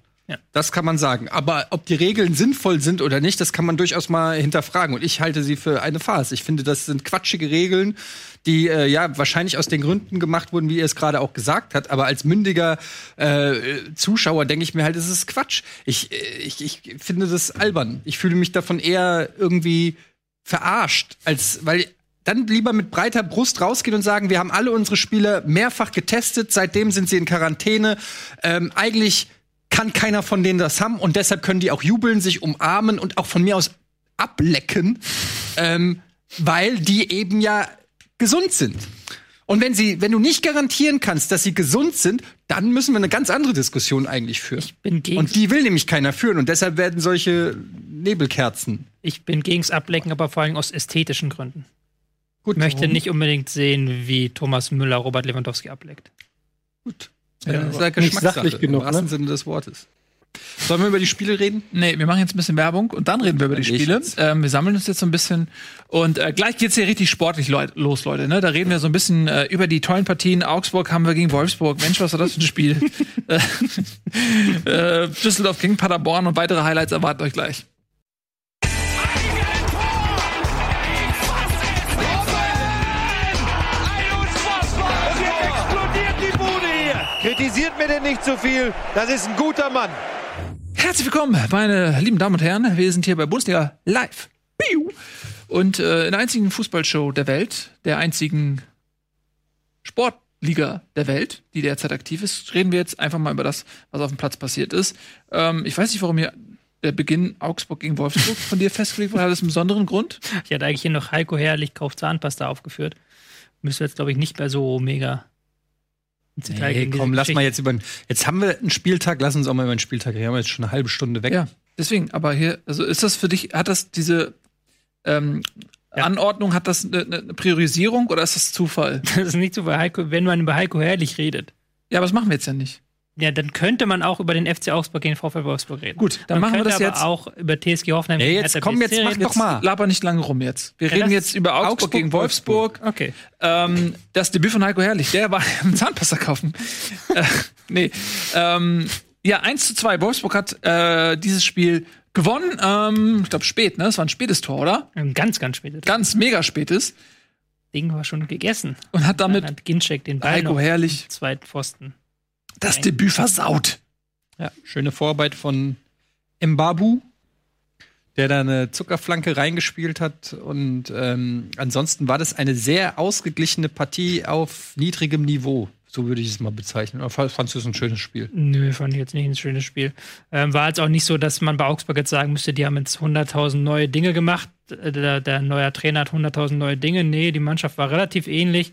Das kann man sagen. Aber ob die Regeln sinnvoll sind oder nicht, das kann man durchaus mal hinterfragen. Und ich halte sie für eine Farce. Ich finde, das sind quatschige Regeln, die äh, ja wahrscheinlich aus den Gründen gemacht wurden, wie ihr es gerade auch gesagt habt. Aber als mündiger äh, Zuschauer denke ich mir halt, es ist Quatsch. Ich, äh, ich, ich finde das albern. Ich fühle mich davon eher irgendwie verarscht, als weil dann lieber mit breiter Brust rausgehen und sagen, wir haben alle unsere Spieler mehrfach getestet, seitdem sind sie in Quarantäne. Ähm, eigentlich kann keiner von denen das haben und deshalb können die auch jubeln, sich umarmen und auch von mir aus ablecken, ähm, weil die eben ja gesund sind. Und wenn sie, wenn du nicht garantieren kannst, dass sie gesund sind, dann müssen wir eine ganz andere Diskussion eigentlich führen. Ich bin gegen und die will nämlich keiner führen und deshalb werden solche Nebelkerzen. Ich bin gegens Ablecken, aber vor allem aus ästhetischen Gründen. Gut, ich möchte nicht unbedingt sehen, wie Thomas Müller Robert Lewandowski ableckt. Gut. Ja, das ist ja nicht sachlich genug, im wahrsten ne? Sinne des Wortes. Sollen wir über die Spiele reden? Nee, wir machen jetzt ein bisschen Werbung und dann reden wir über die Spiele. Ähm, wir sammeln uns jetzt so ein bisschen und äh, gleich geht's hier richtig sportlich leut los, Leute. Ne? Da reden wir so ein bisschen äh, über die tollen Partien. Augsburg haben wir gegen Wolfsburg. Mensch, was war das für ein Spiel? äh, Düsseldorf gegen Paderborn und weitere Highlights erwarten euch gleich. Kritisiert mir denn nicht zu viel. Das ist ein guter Mann. Herzlich willkommen, meine lieben Damen und Herren. Wir sind hier bei Bundesliga Live. Und äh, in der einzigen Fußballshow der Welt, der einzigen Sport Liga der Welt, die derzeit aktiv ist. Reden wir jetzt einfach mal über das, was auf dem Platz passiert ist. Ähm, ich weiß nicht, warum hier der Beginn Augsburg gegen Wolfsburg von dir festgelegt wurde. Hat das einen besonderen Grund? Ich hatte eigentlich hier noch Heiko Herrlich kauft Zahnpasta aufgeführt. Müsste jetzt, glaube ich, nicht mehr so mega. Nee, komm, lass mal jetzt über. Jetzt haben wir einen Spieltag, lass uns auch mal über den Spieltag reden. Wir haben jetzt schon eine halbe Stunde weg. Ja, deswegen, aber hier, also ist das für dich, hat das diese ähm, ja. Anordnung, hat das eine, eine, Priorisierung oder ist das Zufall? Das ist nicht Zufall, Heiko, wenn man über Heiko Herrlich redet. Ja, aber das machen wir jetzt ja nicht. Ja, dann könnte man auch über den FC Augsburg gegen VfL Wolfsburg reden. Gut, dann man machen wir das jetzt auch über TSG Hoffenheim. Ja, jetzt komm, jetzt mach doch mal. Laber nicht lange rum jetzt. Wir ja, reden jetzt über Augsburg, Augsburg gegen Wolfsburg. Wolfsburg. Okay. Ähm, das Debüt von Heiko Herrlich, der war im Zahnpasta kaufen. äh, nee. Ähm, ja, 1 zu 2. Wolfsburg hat äh, dieses Spiel gewonnen. Ähm, ich glaube spät, ne? Das war ein spätes Tor, oder? Ein ganz, ganz spätes. Ganz mega spätes. Ding war schon gegessen. Und hat damit hat Ginczek den Ball Heiko Herrlich Zweitpfosten. Das Nein. Debüt versaut. Ja, schöne Vorarbeit von Mbabu, der da eine Zuckerflanke reingespielt hat. Und ähm, ansonsten war das eine sehr ausgeglichene Partie auf niedrigem Niveau. So würde ich es mal bezeichnen. Oder fandest du es ein schönes Spiel? Nö, fand ich jetzt nicht ein schönes Spiel. Ähm, war jetzt auch nicht so, dass man bei Augsburg jetzt sagen müsste, die haben jetzt 100.000 neue Dinge gemacht. Äh, der, der neue Trainer hat 100.000 neue Dinge. Nee, die Mannschaft war relativ ähnlich.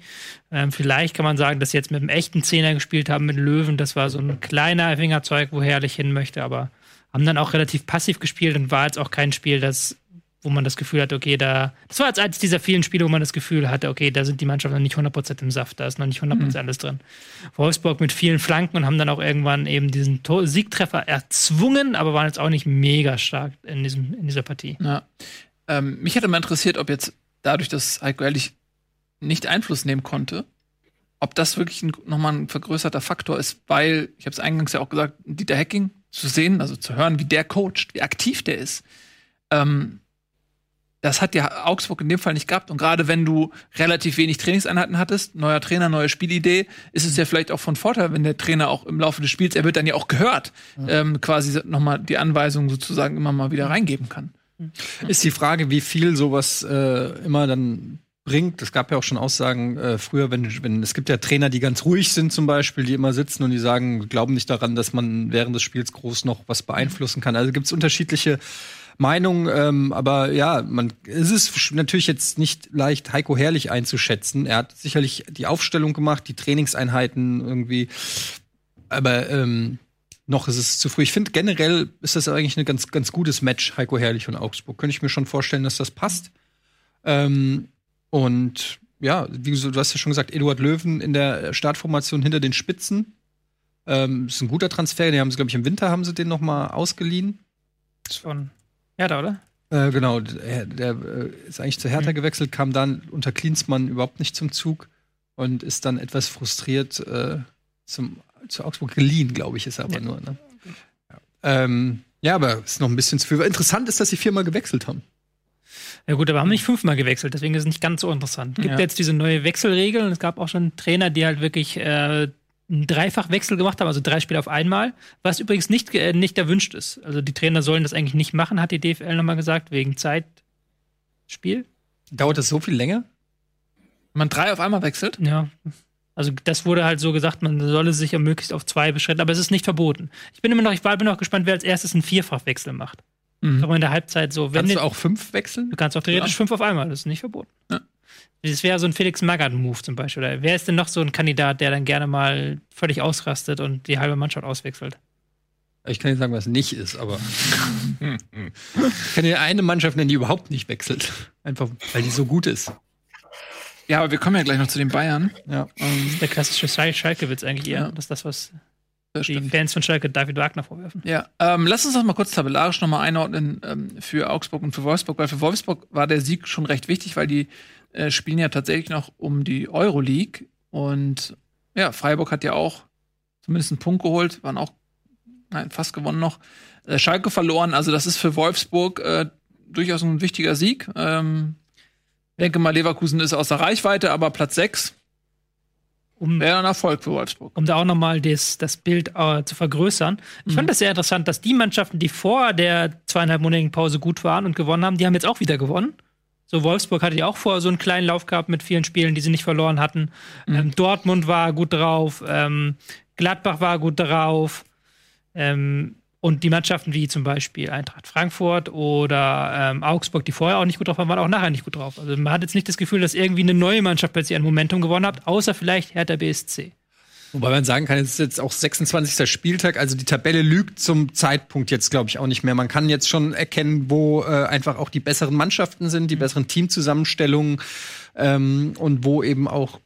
Ähm, vielleicht kann man sagen, dass sie jetzt mit einem echten Zehner gespielt haben, mit Löwen. Das war so ein kleiner Fingerzeug, wo Herrlich hin möchte, aber haben dann auch relativ passiv gespielt und war jetzt auch kein Spiel, das wo man das Gefühl hat, okay, da. Das war jetzt eines dieser vielen Spiele, wo man das Gefühl hatte, okay, da sind die Mannschaften noch nicht 100% im Saft, da ist noch nicht 100% mhm. alles drin. Wolfsburg mit vielen Flanken und haben dann auch irgendwann eben diesen Tor Siegtreffer erzwungen, aber waren jetzt auch nicht mega stark in, diesem, in dieser Partie. Ja. Ähm, mich hätte mal interessiert, ob jetzt dadurch, dass Heiko Ehrlich nicht Einfluss nehmen konnte, ob das wirklich ein, nochmal ein vergrößerter Faktor ist, weil, ich habe es eingangs ja auch gesagt, Dieter Hacking zu sehen, also zu hören, wie der coacht, wie aktiv der ist. Ähm, das hat ja Augsburg in dem Fall nicht gehabt. Und gerade wenn du relativ wenig Trainingseinheiten hattest, neuer Trainer, neue Spielidee, ist es ja vielleicht auch von Vorteil, wenn der Trainer auch im Laufe des Spiels, er wird dann ja auch gehört, ähm, quasi nochmal die Anweisungen sozusagen immer mal wieder reingeben kann. Ist die Frage, wie viel sowas äh, immer dann bringt. Es gab ja auch schon Aussagen äh, früher, wenn, wenn es gibt ja Trainer, die ganz ruhig sind zum Beispiel, die immer sitzen und die sagen, glauben nicht daran, dass man während des Spiels groß noch was beeinflussen kann. Also gibt es unterschiedliche Meinung, ähm, aber ja, man es ist natürlich jetzt nicht leicht, Heiko Herrlich einzuschätzen. Er hat sicherlich die Aufstellung gemacht, die Trainingseinheiten irgendwie, aber ähm, noch ist es zu früh. Ich finde generell ist das eigentlich ein ganz ganz gutes Match Heiko Herrlich und Augsburg. Könnte ich mir schon vorstellen, dass das passt. Ähm, und ja, wie du, hast ja schon gesagt, Eduard Löwen in der Startformation hinter den Spitzen. Ähm, ist ein guter Transfer. Den haben sie, glaube ich, im Winter haben sie den noch mal ausgeliehen. Von Hertha, oder? Äh, genau, der, der äh, ist eigentlich zu Hertha mhm. gewechselt, kam dann unter Klinsmann überhaupt nicht zum Zug und ist dann etwas frustriert äh, zum, zu Augsburg geliehen, glaube ich, ist er aber ja. nur. Ne? Ja. Ähm, ja, aber ist noch ein bisschen zu viel. Interessant ist, dass sie viermal gewechselt haben. Ja gut, aber haben nicht fünfmal gewechselt, deswegen ist es nicht ganz so interessant. Es gibt ja. jetzt diese neue Wechselregel und es gab auch schon Trainer, die halt wirklich äh, einen Dreifachwechsel gemacht haben, also drei Spiele auf einmal, was übrigens nicht, äh, nicht erwünscht ist. Also die Trainer sollen das eigentlich nicht machen, hat die DFL nochmal gesagt, wegen Zeitspiel. Dauert das so viel länger? Wenn man drei auf einmal wechselt? Ja. Also das wurde halt so gesagt, man solle sich ja möglichst auf zwei beschränken, aber es ist nicht verboten. Ich bin immer noch, ich bin noch gespannt, wer als erstes einen Vierfachwechsel macht. Mhm. Aber in der Halbzeit so. Wenn kannst du auch fünf wechseln? Du kannst auch theoretisch ja. fünf auf einmal, das ist nicht verboten. Ja. Das wäre so ein Felix Magath-Move zum Beispiel. Oder wer ist denn noch so ein Kandidat, der dann gerne mal völlig ausrastet und die halbe Mannschaft auswechselt? Ich kann nicht sagen, was nicht ist, aber ich kann dir eine Mannschaft nennen, die überhaupt nicht wechselt. Einfach, weil die so gut ist. Ja, aber wir kommen ja gleich noch zu den Bayern. Ja. Um, der klassische Schalke-Witz eigentlich eher. Ja. Das ist das, was das die Fans von Schalke David Wagner vorwerfen. Ja, ähm, lass uns das mal kurz tabellarisch nochmal einordnen ähm, für Augsburg und für Wolfsburg, weil für Wolfsburg war der Sieg schon recht wichtig, weil die äh, spielen ja tatsächlich noch um die Euroleague. Und ja, Freiburg hat ja auch zumindest einen Punkt geholt, waren auch nein, fast gewonnen noch. Äh, Schalke verloren, also das ist für Wolfsburg äh, durchaus ein wichtiger Sieg. Ähm, denke mal, Leverkusen ist außer Reichweite, aber Platz 6 um, wäre ein Erfolg für Wolfsburg. Um da auch nochmal das, das Bild äh, zu vergrößern. Ich mhm. fand das sehr interessant, dass die Mannschaften, die vor der zweieinhalbmonatigen Pause gut waren und gewonnen haben, die haben jetzt auch wieder gewonnen. So, Wolfsburg hatte ja auch vorher so einen kleinen Lauf gehabt mit vielen Spielen, die sie nicht verloren hatten. Mhm. Ähm, Dortmund war gut drauf, ähm, Gladbach war gut drauf. Ähm, und die Mannschaften wie zum Beispiel Eintracht Frankfurt oder ähm, Augsburg, die vorher auch nicht gut drauf waren, waren auch nachher nicht gut drauf. Also man hat jetzt nicht das Gefühl, dass irgendwie eine neue Mannschaft plötzlich ein Momentum gewonnen hat, außer vielleicht Hertha BSC. Wobei man sagen kann, es ist jetzt auch 26. Spieltag, also die Tabelle lügt zum Zeitpunkt jetzt, glaube ich, auch nicht mehr. Man kann jetzt schon erkennen, wo äh, einfach auch die besseren Mannschaften sind, die besseren Teamzusammenstellungen ähm, und wo eben auch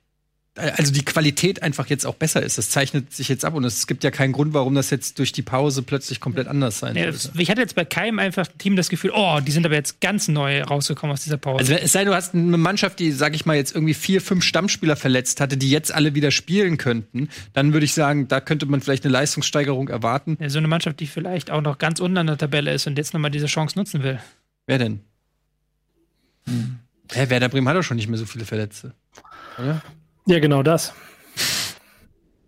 also die Qualität einfach jetzt auch besser ist. Das zeichnet sich jetzt ab und es gibt ja keinen Grund, warum das jetzt durch die Pause plötzlich komplett anders sein ja, sollte. Ich hatte jetzt bei keinem einfach Team das Gefühl, oh, die sind aber jetzt ganz neu rausgekommen aus dieser Pause. Also es sei, du hast eine Mannschaft, die, sag ich mal, jetzt irgendwie vier, fünf Stammspieler verletzt hatte, die jetzt alle wieder spielen könnten, dann würde ich sagen, da könnte man vielleicht eine Leistungssteigerung erwarten. Ja, so eine Mannschaft, die vielleicht auch noch ganz unten an der Tabelle ist und jetzt nochmal diese Chance nutzen will. Wer denn? Hm. Hä, Werder Bremen hat doch schon nicht mehr so viele Verletzte. Oder? Ja, genau das.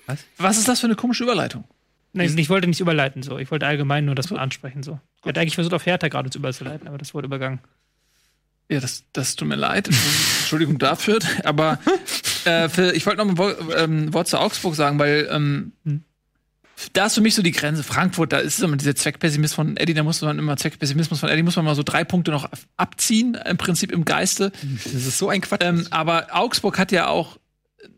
Was? Was ist das für eine komische Überleitung? Nein, ich wollte nicht überleiten, so. Ich wollte allgemein nur das mal ansprechen, so. Ich hatte eigentlich versucht, auf Hertha gerade zu überleiten, aber das wurde übergangen. Ja, das, das tut mir leid. Entschuldigung dafür. Aber äh, für, ich wollte noch ein ähm, Wort zu Augsburg sagen, weil ähm, hm. da ist für mich so die Grenze. Frankfurt, da ist immer dieser Zweckpessimismus von Eddie, da muss man immer Zweckpessimismus von Eddie, muss man mal so drei Punkte noch abziehen, im Prinzip im Geiste. Das ist so ein Quatsch. Ähm, aber Augsburg hat ja auch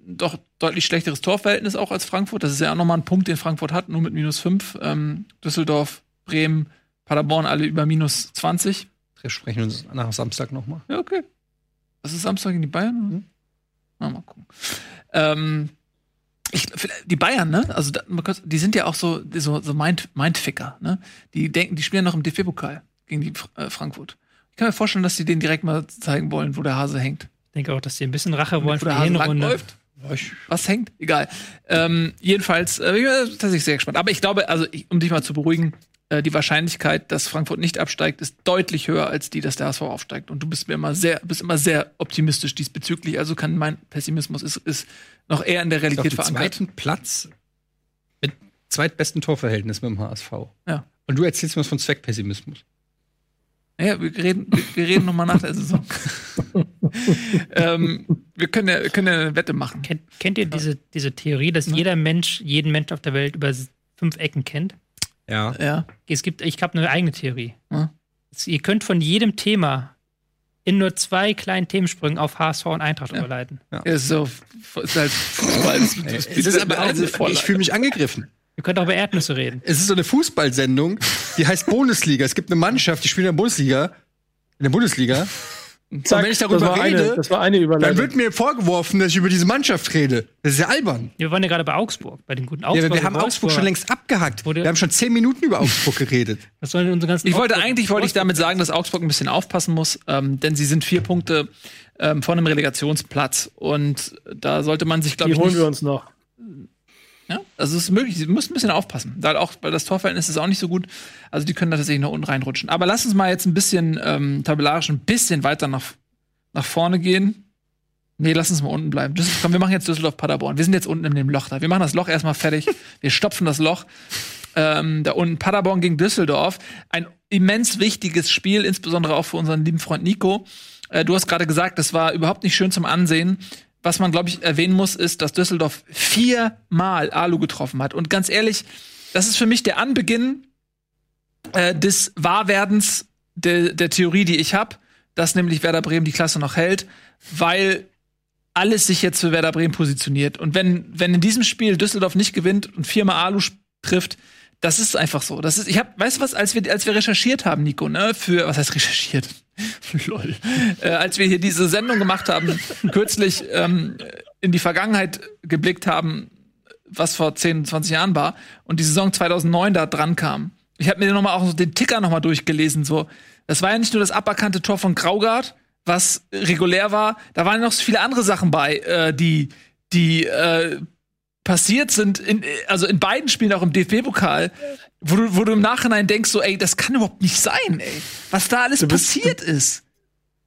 doch deutlich schlechteres Torverhältnis auch als Frankfurt. Das ist ja auch nochmal ein Punkt, den Frankfurt hat, nur mit minus 5. Ähm, Düsseldorf, Bremen, Paderborn alle über minus 20. Wir sprechen uns nach Samstag nochmal. Ja, okay. Das ist Samstag in die Bayern? Mhm. Ah, mal gucken. Ähm, ich, die Bayern, ne? Also die sind ja auch so so, so Mind, Mindficker, ne? Die denken, die spielen noch im DFB-Pokal gegen die äh, Frankfurt. Ich kann mir vorstellen, dass die denen direkt mal zeigen wollen, wo der Hase hängt. Ich denke auch, dass sie ein bisschen Rache wollen für die Hinrunde. Was hängt? Egal. Ähm, jedenfalls, äh, ich bin tatsächlich sehr gespannt. Aber ich glaube, also ich, um dich mal zu beruhigen, äh, die Wahrscheinlichkeit, dass Frankfurt nicht absteigt, ist deutlich höher als die, dass der HSV aufsteigt. Und du bist mir immer sehr, bist immer sehr optimistisch diesbezüglich. Also kann mein Pessimismus ist, ist noch eher in der Realität ich glaub, verankert. Zweiten Platz mit zweitbesten Torverhältnis mit dem HSV. Ja. Und du erzählst mir was von Zweckpessimismus. Ja, wir reden, wir reden nochmal nach der Saison. ähm, wir können ja, wir können ja eine Wette machen. Kennt, kennt ihr diese, diese Theorie, dass ja. jeder Mensch jeden Mensch auf der Welt über fünf Ecken kennt? Ja. ja. Es gibt, ich habe eine eigene Theorie. Ja. Ihr könnt von jedem Thema in nur zwei kleinen Themensprüngen auf HSV und Eintracht ja. überleiten. Ja. ist so, ist halt Fußball. es ist aber, also, ich fühle mich angegriffen. Wir können auch über Erdnüsse reden. Es ist so eine Fußballsendung, die heißt Bundesliga. Es gibt eine Mannschaft, die spielt in der Bundesliga. In der Bundesliga. Zack, und wenn ich darüber rede, eine, dann wird mir vorgeworfen, dass ich über diese Mannschaft rede. Das ist ja albern. Wir waren ja gerade bei Augsburg, bei den guten Augsburg. Ja, wir haben Augsburg schon längst abgehackt. Wir haben schon zehn Minuten über Augsburg geredet. Was sollen unsere ganzen ich wollte eigentlich wollte ich damit sagen, dass Augsburg ein bisschen aufpassen muss, ähm, denn sie sind vier Punkte ähm, von einem Relegationsplatz und da sollte man sich glaube ich Die holen wir uns noch. Ja, also es ist möglich, sie müssen ein bisschen aufpassen. Da auch, weil das Torverhältnis ist auch nicht so gut. Also die können da tatsächlich noch unten reinrutschen. Aber lass uns mal jetzt ein bisschen ähm, tabellarisch ein bisschen weiter nach, nach vorne gehen. Nee, lass uns mal unten bleiben. Düsseldorf, komm, wir machen jetzt Düsseldorf-Paderborn. Wir sind jetzt unten in dem Loch da. Wir machen das Loch erstmal fertig. wir stopfen das Loch. Ähm, da unten Paderborn gegen Düsseldorf. Ein immens wichtiges Spiel, insbesondere auch für unseren lieben Freund Nico. Äh, du hast gerade gesagt, das war überhaupt nicht schön zum Ansehen was man, glaube ich, erwähnen muss, ist, dass Düsseldorf viermal Alu getroffen hat. Und ganz ehrlich, das ist für mich der Anbeginn äh, des Wahrwerdens de, der Theorie, die ich habe, dass nämlich Werder Bremen die Klasse noch hält, weil alles sich jetzt für Werder Bremen positioniert. Und wenn, wenn in diesem Spiel Düsseldorf nicht gewinnt und viermal Alu trifft, das ist einfach so. Das ist, ich hab, weißt du was, als wir, als wir recherchiert haben, Nico, ne, für, was heißt recherchiert? Lol. Äh, als wir hier diese Sendung gemacht haben, kürzlich ähm, in die Vergangenheit geblickt haben, was vor 10, 20 Jahren war, und die Saison 2009 da dran kam. Ich habe mir noch mal auch den Ticker noch mal durchgelesen, so. Das war ja nicht nur das aberkannte Tor von Graugard, was regulär war, da waren noch so viele andere Sachen bei, äh, die, die äh, passiert sind, in, also in beiden Spielen, auch im DFB-Pokal, wo du, wo du im Nachhinein denkst, so, ey, das kann überhaupt nicht sein, ey. Was da alles bist, passiert ist.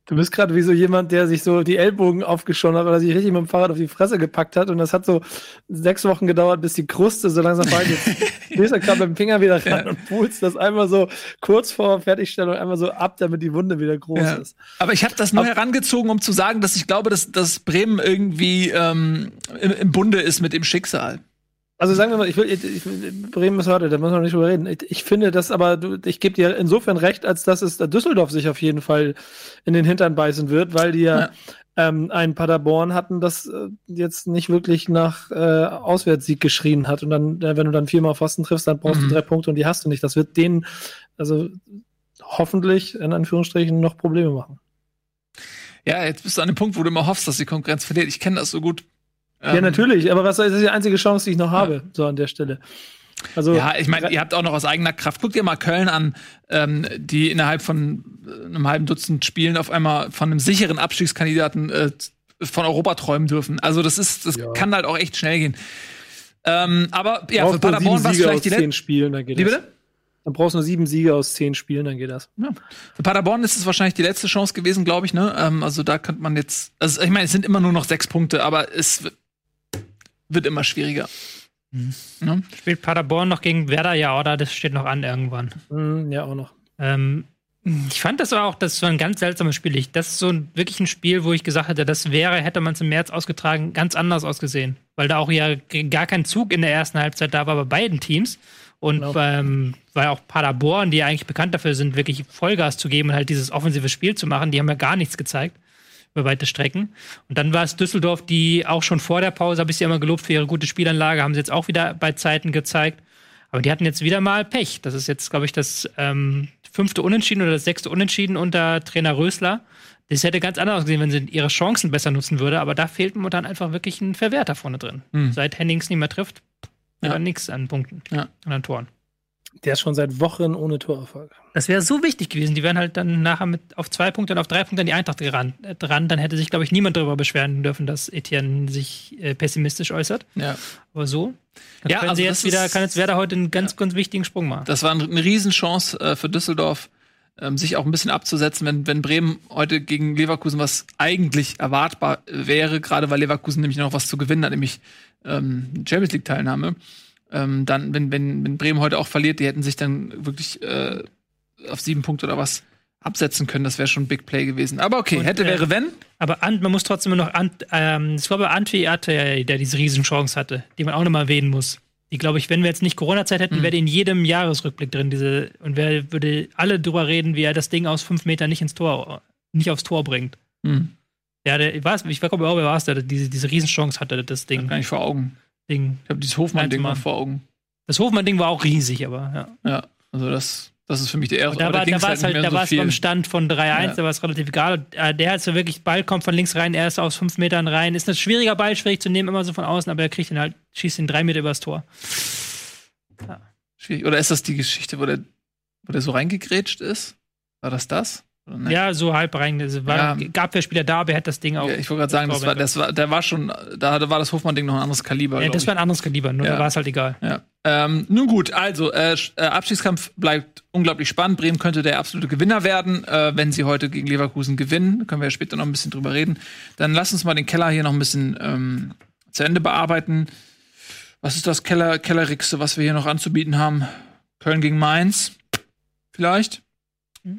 Du bist gerade wie so jemand, der sich so die Ellbogen aufgeschoren hat oder sich richtig mit dem Fahrrad auf die Fresse gepackt hat. Und das hat so sechs Wochen gedauert, bis die Kruste so langsam fallen. Jetzt gehst du gerade mit dem Finger wieder rein ja. und pulst das einmal so kurz vor Fertigstellung einmal so ab, damit die Wunde wieder groß ja. ist. Aber ich habe das nur Ab herangezogen, um zu sagen, dass ich glaube, dass, dass Bremen irgendwie ähm, im, im Bunde ist mit dem Schicksal. Also sagen wir mal, ich will, ich, Bremen ist heute, da muss man nicht drüber reden. Ich, ich finde das aber, ich gebe dir insofern recht, als dass es Düsseldorf sich auf jeden Fall in den Hintern beißen wird, weil die ja, ja. Ähm, einen Paderborn hatten, das äh, jetzt nicht wirklich nach äh, Auswärtssieg geschrien hat. Und dann, äh, wenn du dann viermal Pfosten triffst, dann brauchst mhm. du drei Punkte und die hast du nicht. Das wird denen, also hoffentlich in Anführungsstrichen noch Probleme machen. Ja, jetzt bist du an dem Punkt, wo du immer hoffst, dass die Konkurrenz verliert. Ich kenne das so gut ja, ähm, natürlich, aber was das ist die einzige Chance, die ich noch habe, ja. so an der Stelle. Also, ja, ich meine, ihr habt auch noch aus eigener Kraft. Guckt ihr mal Köln an, ähm, die innerhalb von äh, einem halben Dutzend Spielen auf einmal von einem sicheren Abstiegskandidaten äh, von Europa träumen dürfen. Also das ist, das ja. kann halt auch echt schnell gehen. Ähm, aber ja, für Paderborn war es vielleicht die letzten Spielen, dann geht Wie bitte? Dann brauchst du nur sieben Siege aus zehn Spielen, dann geht das. Ja. Für Paderborn ist es wahrscheinlich die letzte Chance gewesen, glaube ich. Ne? Ähm, also da könnte man jetzt, also ich meine, es sind immer nur noch sechs Punkte, aber es wird immer schwieriger. Mhm. Ja? Spielt Paderborn noch gegen Werder, ja, oder? Das steht noch an irgendwann. Mhm, ja, auch noch. Ähm, ich fand das auch, das war ein ganz seltsames Spiel. Ich, das ist so ein, wirklich ein Spiel, wo ich gesagt hätte, das wäre, hätte man es im März ausgetragen, ganz anders ausgesehen. Weil da auch ja gar kein Zug in der ersten Halbzeit da war bei beiden Teams. Und genau. ähm, weil auch Paderborn, die ja eigentlich bekannt dafür sind, wirklich Vollgas zu geben und halt dieses offensive Spiel zu machen, die haben ja gar nichts gezeigt über weite Strecken. Und dann war es Düsseldorf, die auch schon vor der Pause, habe ich sie immer gelobt für ihre gute Spielanlage, haben sie jetzt auch wieder bei Zeiten gezeigt. Aber die hatten jetzt wieder mal Pech. Das ist jetzt, glaube ich, das ähm, fünfte Unentschieden oder das sechste Unentschieden unter Trainer Rösler. Das hätte ganz anders ausgesehen, wenn sie ihre Chancen besser nutzen würde, aber da fehlt momentan einfach wirklich ein Verwerter vorne drin. Mhm. Seit Hennings nicht mehr trifft, ja. nichts an Punkten, ja. an Toren. Der ist schon seit Wochen ohne Torerfolg. Das wäre so wichtig gewesen. Die wären halt dann nachher mit auf zwei Punkte und auf drei Punkte an die Eintracht gerannt, äh, dran. Dann hätte sich, glaube ich, niemand darüber beschweren dürfen, dass Etienne sich äh, pessimistisch äußert. Ja. Aber so. Ja, also jetzt wieder, kann jetzt Werder heute einen ganz, ja. ganz wichtigen Sprung machen. Das war eine Riesenchance äh, für Düsseldorf, ähm, sich auch ein bisschen abzusetzen, wenn, wenn Bremen heute gegen Leverkusen, was eigentlich erwartbar wäre, gerade weil Leverkusen nämlich noch was zu gewinnen hat, nämlich ähm, Champions League-Teilnahme ähm, dann, wenn, wenn, wenn Bremen heute auch verliert, die hätten sich dann wirklich äh, auf sieben Punkte oder was absetzen können. Das wäre schon ein Big Play gewesen. Aber okay, Und, hätte, äh, wäre, wenn. Aber Ant, man muss trotzdem noch, Ant, ähm, war bei Antwi hatte, der diese Riesenchance hatte, die man auch nochmal erwähnen muss. Die, glaube ich, wenn wir jetzt nicht Corona-Zeit hätten, mhm. wäre in jedem Jahresrückblick drin, diese, und wer würde alle drüber reden, wie er das Ding aus fünf Metern nicht ins Tor, nicht aufs Tor bringt. Mhm. Ja, der, ich weiß, ich glaube, wer war es, der diese, diese Riesenchance hatte, das Ding. Gar nicht vor Augen. Ding. Ich habe dieses Hofmann-Ding mal vor Augen. Das Hofmann-Ding war auch riesig, aber ja. Ja, also das, das ist für mich der erste. Da war, da war es halt, da war es beim Stand von 3-1, ja. da war es relativ egal. Äh, der hat so wirklich, Ball kommt von links rein, er ist aus fünf Metern rein. Ist ein schwieriger Ball, schwierig zu nehmen, immer so von außen, aber er kriegt ihn halt, schießt ihn drei Meter übers Tor. Ja. Schwierig. Oder ist das die Geschichte, wo der, wo der so reingegrätscht ist? War das das? Ja, so halb rein. Es war, ja. gab ja Spieler da, aber er hat das Ding auch. Ja, ich wollte gerade sagen, das war, das war, der war schon, da war das Hofmann-Ding noch ein anderes Kaliber. Ja, das war ein anderes Kaliber, nur ja. da war es halt egal. Ja. Ähm, nun gut, also äh, äh, Abstiegskampf bleibt unglaublich spannend. Bremen könnte der absolute Gewinner werden, äh, wenn sie heute gegen Leverkusen gewinnen. Da können wir ja später noch ein bisschen drüber reden. Dann lass uns mal den Keller hier noch ein bisschen ähm, zu Ende bearbeiten. Was ist das Keller, Kellerigste, was wir hier noch anzubieten haben? Köln gegen Mainz? Vielleicht?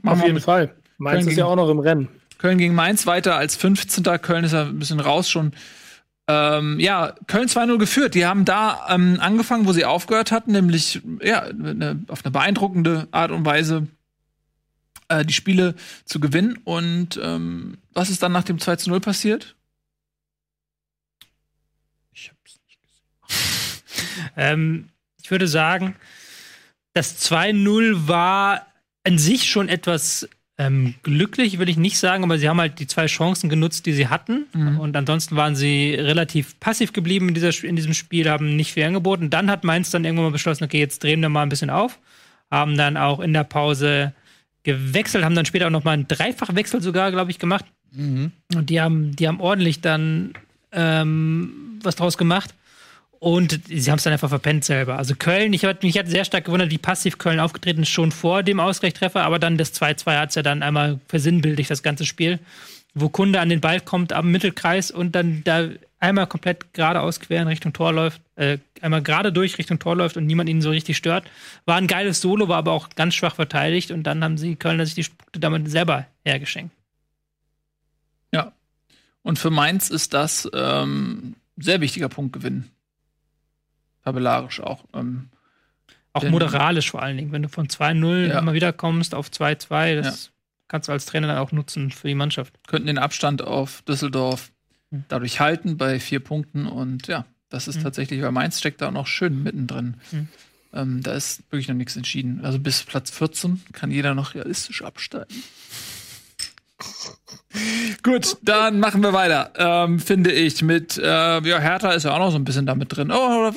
Machen Auf jeden Fall. Mainz Köln ist ja auch noch im Rennen. Köln gegen Mainz weiter als 15. Köln ist ja ein bisschen raus schon. Ähm, ja, Köln 2-0 geführt. Die haben da ähm, angefangen, wo sie aufgehört hatten, nämlich ja, ne, auf eine beeindruckende Art und Weise äh, die Spiele zu gewinnen. Und ähm, was ist dann nach dem 2-0 passiert? Ich hab's nicht gesehen. ähm, ich würde sagen, das 2-0 war an sich schon etwas ähm, glücklich will ich nicht sagen, aber sie haben halt die zwei Chancen genutzt, die sie hatten. Mhm. Und ansonsten waren sie relativ passiv geblieben in, dieser, in diesem Spiel, haben nicht viel angeboten. Dann hat Mainz dann irgendwann mal beschlossen, okay, jetzt drehen wir mal ein bisschen auf. Haben dann auch in der Pause gewechselt, haben dann später auch noch mal einen Dreifachwechsel sogar, glaube ich, gemacht. Mhm. Und die haben, die haben ordentlich dann ähm, was draus gemacht. Und sie haben es dann einfach verpennt selber. Also Köln, ich hatte mich hat sehr stark gewundert, wie passiv Köln aufgetreten ist, schon vor dem Ausgleichstreffer, aber dann das 2-2 hat es ja dann einmal versinnbildlich, das ganze Spiel. Wo Kunde an den Ball kommt am Mittelkreis und dann da einmal komplett geradeaus quer in Richtung Tor läuft, äh, einmal gerade durch Richtung Tor läuft und niemand ihn so richtig stört. War ein geiles Solo, war aber auch ganz schwach verteidigt und dann haben sie Kölner sich die Punkte damit selber hergeschenkt. Ja. Und für Mainz ist das ähm, sehr wichtiger Punktgewinn. Tabellarisch auch. Ähm, auch moderalisch vor allen Dingen, wenn du von 2-0 ja. immer wieder kommst auf 2-2, das ja. kannst du als Trainer dann auch nutzen für die Mannschaft. Könnten den Abstand auf Düsseldorf hm. dadurch halten bei vier Punkten und ja, das ist hm. tatsächlich, weil Mainz steckt da auch noch schön mittendrin. Hm. Ähm, da ist wirklich noch nichts entschieden. Also bis Platz 14 kann jeder noch realistisch absteigen. Gut, dann machen wir weiter. Ähm, finde ich mit äh, ja Hertha ist ja auch noch so ein bisschen damit drin. Oh,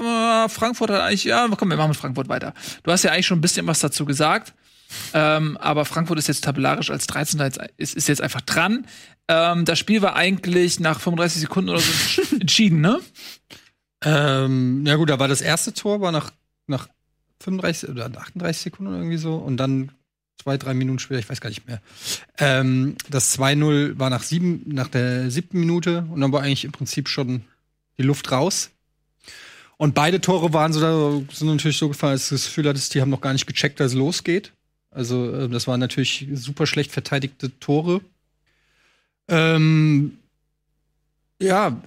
Frankfurt hat eigentlich ja, komm, wir machen mit Frankfurt weiter. Du hast ja eigentlich schon ein bisschen was dazu gesagt. Ähm, aber Frankfurt ist jetzt tabellarisch als 13. Ist, ist jetzt einfach dran. Ähm, das Spiel war eigentlich nach 35 Sekunden oder so entschieden, ne? Ähm, ja gut, da war das erste Tor war nach nach 35 oder 38 Sekunden irgendwie so und dann zwei, drei Minuten später, ich weiß gar nicht mehr. Ähm, das 2-0 war nach, sieben, nach der siebten Minute und dann war eigentlich im Prinzip schon die Luft raus. Und beide Tore waren so, sind natürlich so gefallen, dass du das Gefühl hattest, die haben noch gar nicht gecheckt, dass es losgeht. Also, äh, das waren natürlich super schlecht verteidigte Tore. Ähm, ja,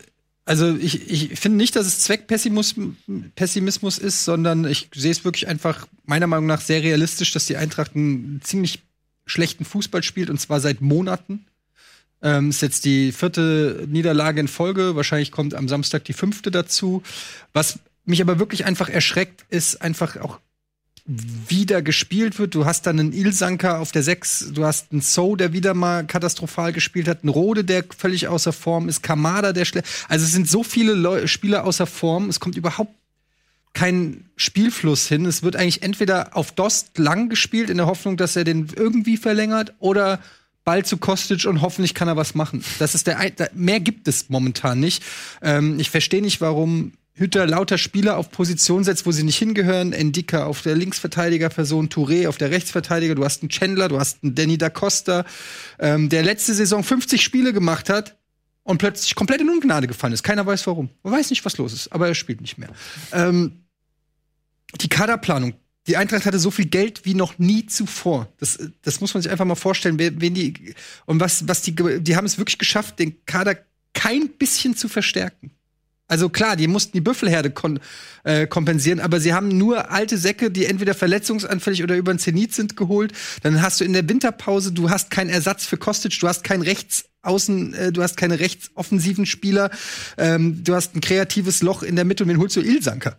also ich, ich finde nicht, dass es Zweckpessimismus ist, sondern ich sehe es wirklich einfach meiner Meinung nach sehr realistisch, dass die Eintracht einen ziemlich schlechten Fußball spielt und zwar seit Monaten. Ähm, ist jetzt die vierte Niederlage in Folge. Wahrscheinlich kommt am Samstag die fünfte dazu. Was mich aber wirklich einfach erschreckt, ist einfach auch wieder gespielt wird. Du hast dann einen Ilsanker auf der 6, du hast einen So, der wieder mal katastrophal gespielt hat, einen Rode, der völlig außer Form ist, Kamada, der schlecht. Also es sind so viele Leu Spieler außer Form, es kommt überhaupt kein Spielfluss hin. Es wird eigentlich entweder auf Dost lang gespielt, in der Hoffnung, dass er den irgendwie verlängert, oder Ball zu Kostic und hoffentlich kann er was machen. Das ist der, mehr gibt es momentan nicht. Ähm, ich verstehe nicht, warum Hütter lauter Spieler auf Position setzt, wo sie nicht hingehören. Endika auf der Linksverteidigerperson, Touré auf der Rechtsverteidiger. Du hast einen Chandler, du hast einen Danny da Costa, ähm, der letzte Saison 50 Spiele gemacht hat und plötzlich komplett in Ungnade gefallen ist. Keiner weiß warum. Man weiß nicht, was los ist, aber er spielt nicht mehr. Ähm, die Kaderplanung. Die Eintracht hatte so viel Geld wie noch nie zuvor. Das, das muss man sich einfach mal vorstellen, wen die und was, was die, die haben es wirklich geschafft, den Kader kein bisschen zu verstärken. Also klar, die mussten die Büffelherde äh, kompensieren, aber sie haben nur alte Säcke, die entweder verletzungsanfällig oder über den Zenit sind, geholt. Dann hast du in der Winterpause, du hast keinen Ersatz für Kostic, du hast keinen Rechtsaußen, äh, du hast keine rechtsoffensiven Spieler, ähm, du hast ein kreatives Loch in der Mitte und wen holst du Ilsanker?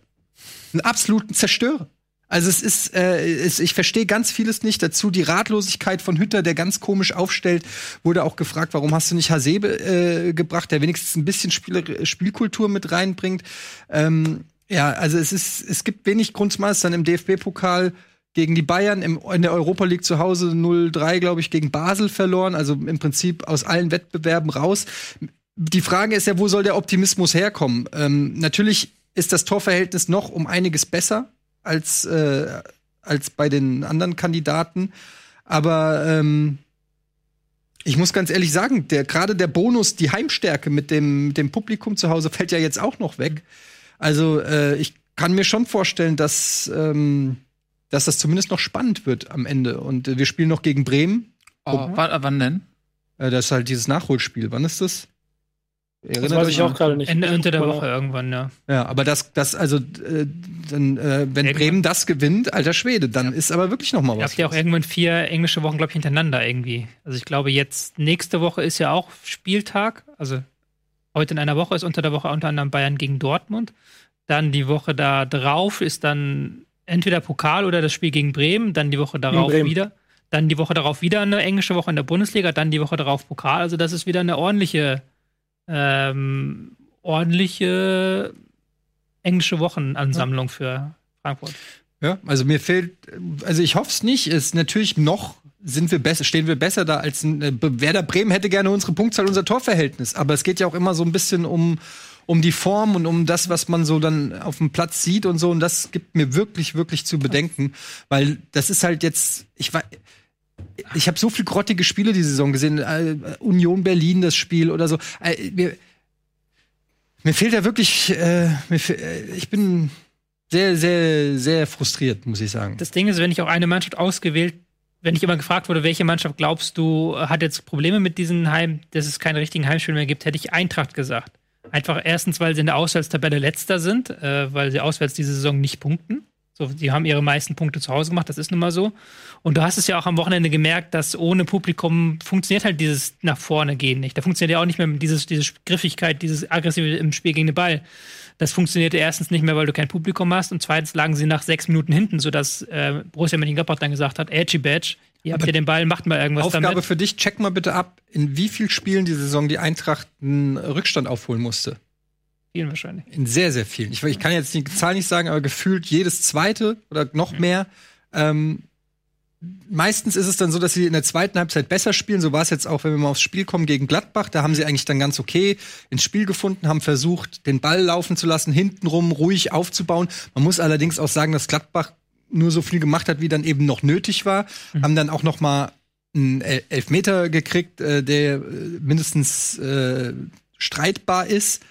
Einen absoluten Zerstörer. Also es ist, äh, es, ich verstehe ganz vieles nicht dazu. Die Ratlosigkeit von Hütter, der ganz komisch aufstellt, wurde auch gefragt, warum hast du nicht Hasebe äh, gebracht, der wenigstens ein bisschen Spiel Spielkultur mit reinbringt. Ähm, ja, also es ist, es gibt wenig Grundmeistern im DFB-Pokal gegen die Bayern im, in der Europa League zu Hause 0-3, glaube ich, gegen Basel verloren, also im Prinzip aus allen Wettbewerben raus. Die Frage ist ja, wo soll der Optimismus herkommen? Ähm, natürlich ist das Torverhältnis noch um einiges besser als, äh, als bei den anderen Kandidaten. Aber ähm, ich muss ganz ehrlich sagen, der gerade der Bonus, die Heimstärke mit dem, dem Publikum zu Hause fällt ja jetzt auch noch weg. Also äh, ich kann mir schon vorstellen, dass, ähm, dass das zumindest noch spannend wird am Ende. Und äh, wir spielen noch gegen Bremen. Oh, wann denn? Äh, das ist halt dieses Nachholspiel. Wann ist das? Das weiß ich auch gerade nicht. Ende, Ende der Woche irgendwann, ja. Ja, aber das, das also, äh, dann, äh, wenn irgendwann. Bremen das gewinnt, alter Schwede, dann ja. ist aber wirklich noch mal was. Ihr habt ja auch irgendwann vier englische Wochen, glaube ich, hintereinander irgendwie. Also ich glaube, jetzt nächste Woche ist ja auch Spieltag. Also heute in einer Woche ist unter der Woche unter anderem Bayern gegen Dortmund. Dann die Woche da drauf ist dann entweder Pokal oder das Spiel gegen Bremen. Dann die Woche darauf wieder. Dann die Woche darauf wieder eine englische Woche in der Bundesliga. Dann die Woche darauf Pokal. Also das ist wieder eine ordentliche ähm, ordentliche englische Wochenansammlung für Frankfurt. Ja, also mir fehlt, also ich hoffe es nicht, ist natürlich noch sind wir besser, stehen wir besser da als ein, äh, Werder Bremen hätte gerne unsere Punktzahl, unser Torverhältnis. Aber es geht ja auch immer so ein bisschen um, um die Form und um das, was man so dann auf dem Platz sieht und so. Und das gibt mir wirklich, wirklich zu bedenken, weil das ist halt jetzt, ich war, ich habe so viel grottige Spiele die Saison gesehen. Äh, Union Berlin das Spiel oder so. Äh, mir, mir fehlt ja wirklich, äh, fehl, äh, ich bin sehr, sehr, sehr frustriert, muss ich sagen. Das Ding ist, wenn ich auch eine Mannschaft ausgewählt wenn ich immer gefragt wurde, welche Mannschaft glaubst du, hat jetzt Probleme mit diesen Heim, dass es keine richtigen Heimspiele mehr gibt, hätte ich Eintracht gesagt. Einfach erstens, weil sie in der Auswärtstabelle letzter sind, äh, weil sie auswärts diese Saison nicht punkten. So, die haben ihre meisten Punkte zu Hause gemacht, das ist nun mal so. Und du hast es ja auch am Wochenende gemerkt, dass ohne Publikum funktioniert halt dieses nach vorne gehen nicht. Da funktioniert ja auch nicht mehr dieses, diese Griffigkeit, dieses aggressive im Spiel gegen den Ball. Das funktionierte erstens nicht mehr, weil du kein Publikum hast und zweitens lagen sie nach sechs Minuten hinten, sodass äh, Borussia Mönchengladbach dann gesagt hat, Edgy Badge, ihr habt ja den Ball, macht mal irgendwas Aufgabe damit. für dich, check mal bitte ab, in wie vielen Spielen die Saison die Eintracht einen Rückstand aufholen musste. Vielen wahrscheinlich. In sehr, sehr vielen. Ich, ich kann jetzt die Zahl nicht sagen, aber gefühlt jedes zweite oder noch mhm. mehr. Ähm, meistens ist es dann so, dass sie in der zweiten Halbzeit besser spielen. So war es jetzt auch, wenn wir mal aufs Spiel kommen gegen Gladbach. Da haben sie eigentlich dann ganz okay ins Spiel gefunden, haben versucht, den Ball laufen zu lassen, hintenrum ruhig aufzubauen. Man muss allerdings auch sagen, dass Gladbach nur so viel gemacht hat, wie dann eben noch nötig war. Mhm. Haben dann auch noch mal einen Elfmeter gekriegt, äh, der äh, mindestens äh, streitbar ist,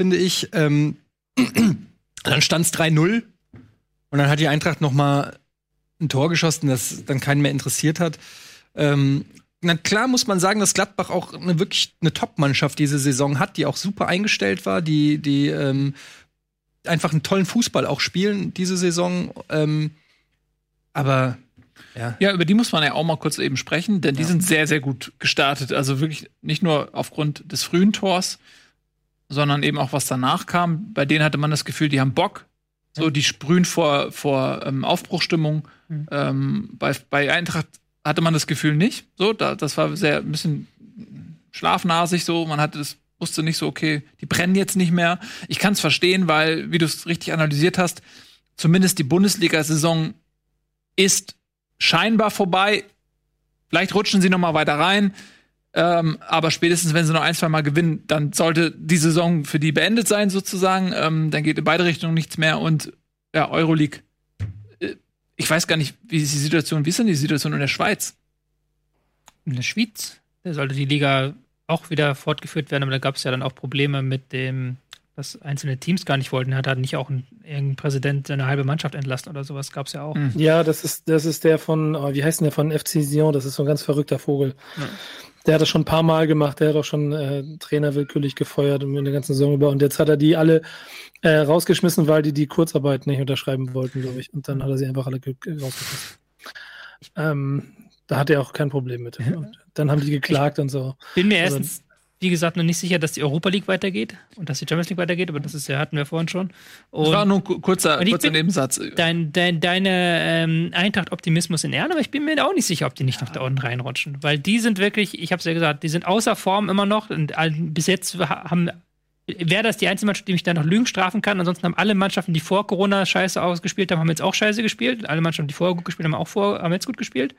finde ich. Ähm, dann stand es 3-0 und dann hat die Eintracht noch mal ein Tor geschossen, das dann keinen mehr interessiert hat. Ähm, na klar muss man sagen, dass Gladbach auch eine, wirklich eine Top-Mannschaft diese Saison hat, die auch super eingestellt war, die, die ähm, einfach einen tollen Fußball auch spielen diese Saison. Ähm, aber ja. ja, über die muss man ja auch mal kurz eben sprechen, denn die ja. sind sehr, sehr gut gestartet. Also wirklich nicht nur aufgrund des frühen Tors, sondern eben auch was danach kam. Bei denen hatte man das Gefühl, die haben Bock, so, die sprühen vor, vor ähm, Aufbruchstimmung. Mhm. Ähm, bei, bei Eintracht hatte man das Gefühl nicht. So, da, das war sehr ein bisschen schlafnasig so. Man hatte das, wusste nicht so, okay, die brennen jetzt nicht mehr. Ich kann es verstehen, weil, wie du es richtig analysiert hast, zumindest die Bundesliga-Saison ist scheinbar vorbei. Vielleicht rutschen sie noch mal weiter rein. Ähm, aber spätestens, wenn sie noch ein, zwei Mal gewinnen, dann sollte die Saison für die beendet sein, sozusagen. Ähm, dann geht in beide Richtungen nichts mehr. Und ja, Euroleague. Äh, ich weiß gar nicht, wie ist die Situation, wie ist denn die Situation in der Schweiz? In der Schweiz? Da sollte die Liga auch wieder fortgeführt werden, aber da gab es ja dann auch Probleme mit dem, dass einzelne Teams gar nicht wollten. Hat halt nicht auch ein, irgendein Präsident seine halbe Mannschaft entlassen oder sowas, gab es ja auch. Hm. Ja, das ist, das ist der von, oh, wie heißt denn der von FC Sion? Das ist so ein ganz verrückter Vogel. Ja. Der hat das schon ein paar Mal gemacht, der hat auch schon äh, Trainer willkürlich gefeuert und in der ganzen Saison über. Und jetzt hat er die alle äh, rausgeschmissen, weil die die Kurzarbeit nicht unterschreiben wollten, glaube ich. Und dann hat er sie einfach alle rausgeschmissen. Ähm, da hat er auch kein Problem mit. Und dann haben die geklagt ich und so. Bin mir also, erstens wie gesagt, noch nicht sicher, dass die Europa League weitergeht und dass die Champions League weitergeht, aber das ist ja, hatten wir vorhin schon. Und das war nur ein kurzer, kurzer Nebensatz. Dein, dein, deine ähm, Eintracht-Optimismus in Ehren, aber ich bin mir auch nicht sicher, ob die nicht ja. noch da unten reinrutschen. Weil die sind wirklich, ich habe es ja gesagt, die sind außer Form immer noch und bis jetzt haben wäre das die einzige Mannschaft, die mich da noch Lügen strafen kann. Ansonsten haben alle Mannschaften, die vor Corona scheiße ausgespielt haben, haben jetzt auch scheiße gespielt. Alle Mannschaften, die vorher gut gespielt haben, auch vor, haben jetzt gut gespielt.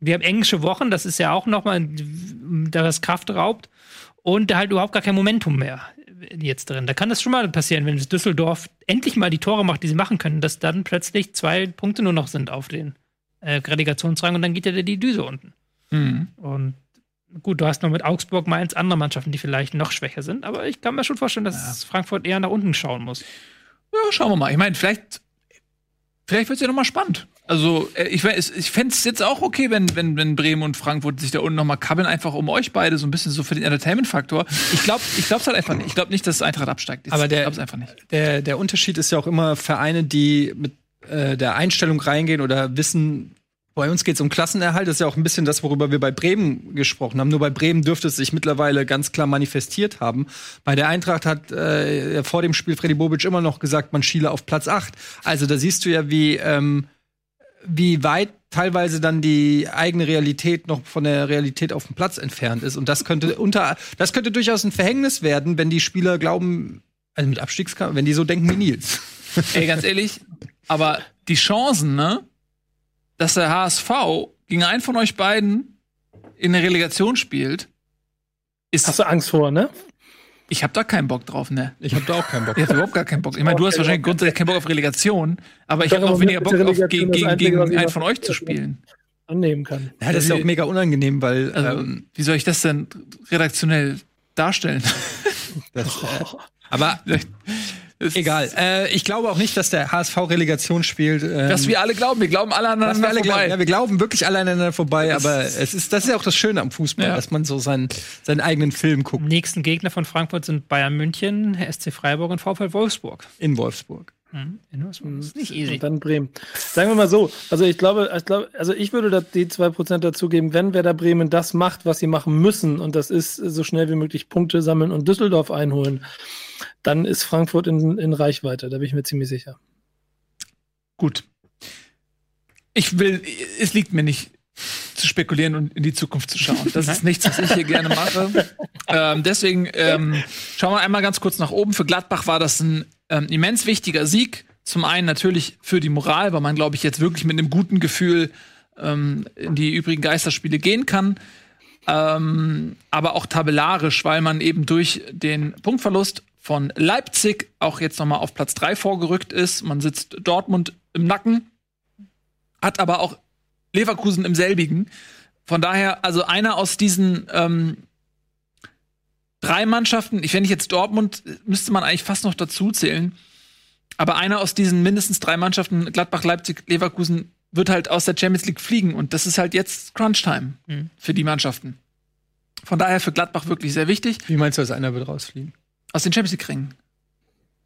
Wir haben englische Wochen, das ist ja auch nochmal, das Kraft raubt und halt überhaupt gar kein Momentum mehr jetzt drin. Da kann das schon mal passieren, wenn Düsseldorf endlich mal die Tore macht, die sie machen können, dass dann plötzlich zwei Punkte nur noch sind auf den äh, Relegationsrang und dann geht ja die Düse unten. Mhm. Und gut, du hast noch mit Augsburg Mainz andere Mannschaften, die vielleicht noch schwächer sind, aber ich kann mir schon vorstellen, dass ja. Frankfurt eher nach unten schauen muss. Ja, schauen wir mal. Ich meine, vielleicht, vielleicht wird es ja noch mal spannend. Also, äh, ich, ich fände es jetzt auch okay, wenn, wenn, wenn Bremen und Frankfurt sich da unten nochmal kabbeln, einfach um euch beide, so ein bisschen so für den Entertainment-Faktor. Ich glaube ich glaub's halt einfach nicht. Ich glaube nicht, dass Eintracht absteigt. Ich Aber der, einfach nicht. Der, der Unterschied ist ja auch immer Vereine, die mit äh, der Einstellung reingehen oder wissen, bei uns geht es um Klassenerhalt. Das ist ja auch ein bisschen das, worüber wir bei Bremen gesprochen haben. Nur bei Bremen dürfte es sich mittlerweile ganz klar manifestiert haben. Bei der Eintracht hat äh, vor dem Spiel Freddy Bobic immer noch gesagt, man schiele auf Platz 8. Also da siehst du ja, wie ähm, wie weit teilweise dann die eigene Realität noch von der Realität auf dem Platz entfernt ist. Und das könnte unter, das könnte durchaus ein Verhängnis werden, wenn die Spieler glauben, also mit Abstiegskampf, wenn die so denken wie Nils. Ey, ganz ehrlich, aber die Chancen, ne, dass der HSV gegen einen von euch beiden in der Relegation spielt, ist. Hast du Angst vor, ne? Ich habe da keinen Bock drauf, ne? Ich habe da auch keinen Bock. Ich habe überhaupt gar keinen Bock. Ich meine, du hast wahrscheinlich grundsätzlich keinen Bock auf Relegation, aber ich habe noch weniger Bock, auf, gegen, gegen, gegen einen von euch zu spielen. Annehmen kann. Ja, das ist ja auch mega unangenehm, weil. Also, ähm, wie soll ich das denn redaktionell darstellen? Das, äh, aber Egal. Äh, ich glaube auch nicht, dass der HSV Relegation spielt. Ähm, dass wir alle glauben. Wir glauben alle aneinander wir alle vorbei. Glauben. Ja, wir glauben wirklich alle aneinander vorbei. Das aber es ist, das ist ja auch das Schöne am Fußball, ja. dass man so seinen, seinen eigenen Film guckt. Nächsten Gegner von Frankfurt sind Bayern München, SC Freiburg und VfL Wolfsburg. In Wolfsburg. Mhm. Das ist nicht easy. Und dann Bremen. Sagen wir mal so, also ich glaube, ich glaube, also ich würde da die 2% dazugeben, wenn Werder Bremen das macht, was sie machen müssen, und das ist so schnell wie möglich Punkte sammeln und Düsseldorf einholen, dann ist Frankfurt in, in Reichweite, da bin ich mir ziemlich sicher. Gut. Ich will, es liegt mir nicht zu spekulieren und in die Zukunft zu schauen. Das ist nichts, was ich hier gerne mache. Ähm, deswegen ähm, schauen wir einmal ganz kurz nach oben. Für Gladbach war das ein ähm, immens wichtiger Sieg. Zum einen natürlich für die Moral, weil man, glaube ich, jetzt wirklich mit einem guten Gefühl ähm, in die übrigen Geisterspiele gehen kann. Ähm, aber auch tabellarisch, weil man eben durch den Punktverlust von Leipzig auch jetzt noch mal auf Platz 3 vorgerückt ist. Man sitzt Dortmund im Nacken, hat aber auch Leverkusen im selbigen. Von daher, also einer aus diesen ähm, drei Mannschaften, ich finde jetzt Dortmund, müsste man eigentlich fast noch dazu zählen. Aber einer aus diesen mindestens drei Mannschaften, Gladbach, Leipzig, Leverkusen, wird halt aus der Champions League fliegen. Und das ist halt jetzt Crunch-Time mhm. für die Mannschaften. Von daher für Gladbach wirklich sehr wichtig. Wie meinst du, dass einer wird rausfliegen? Aus den Champions League-Ringen.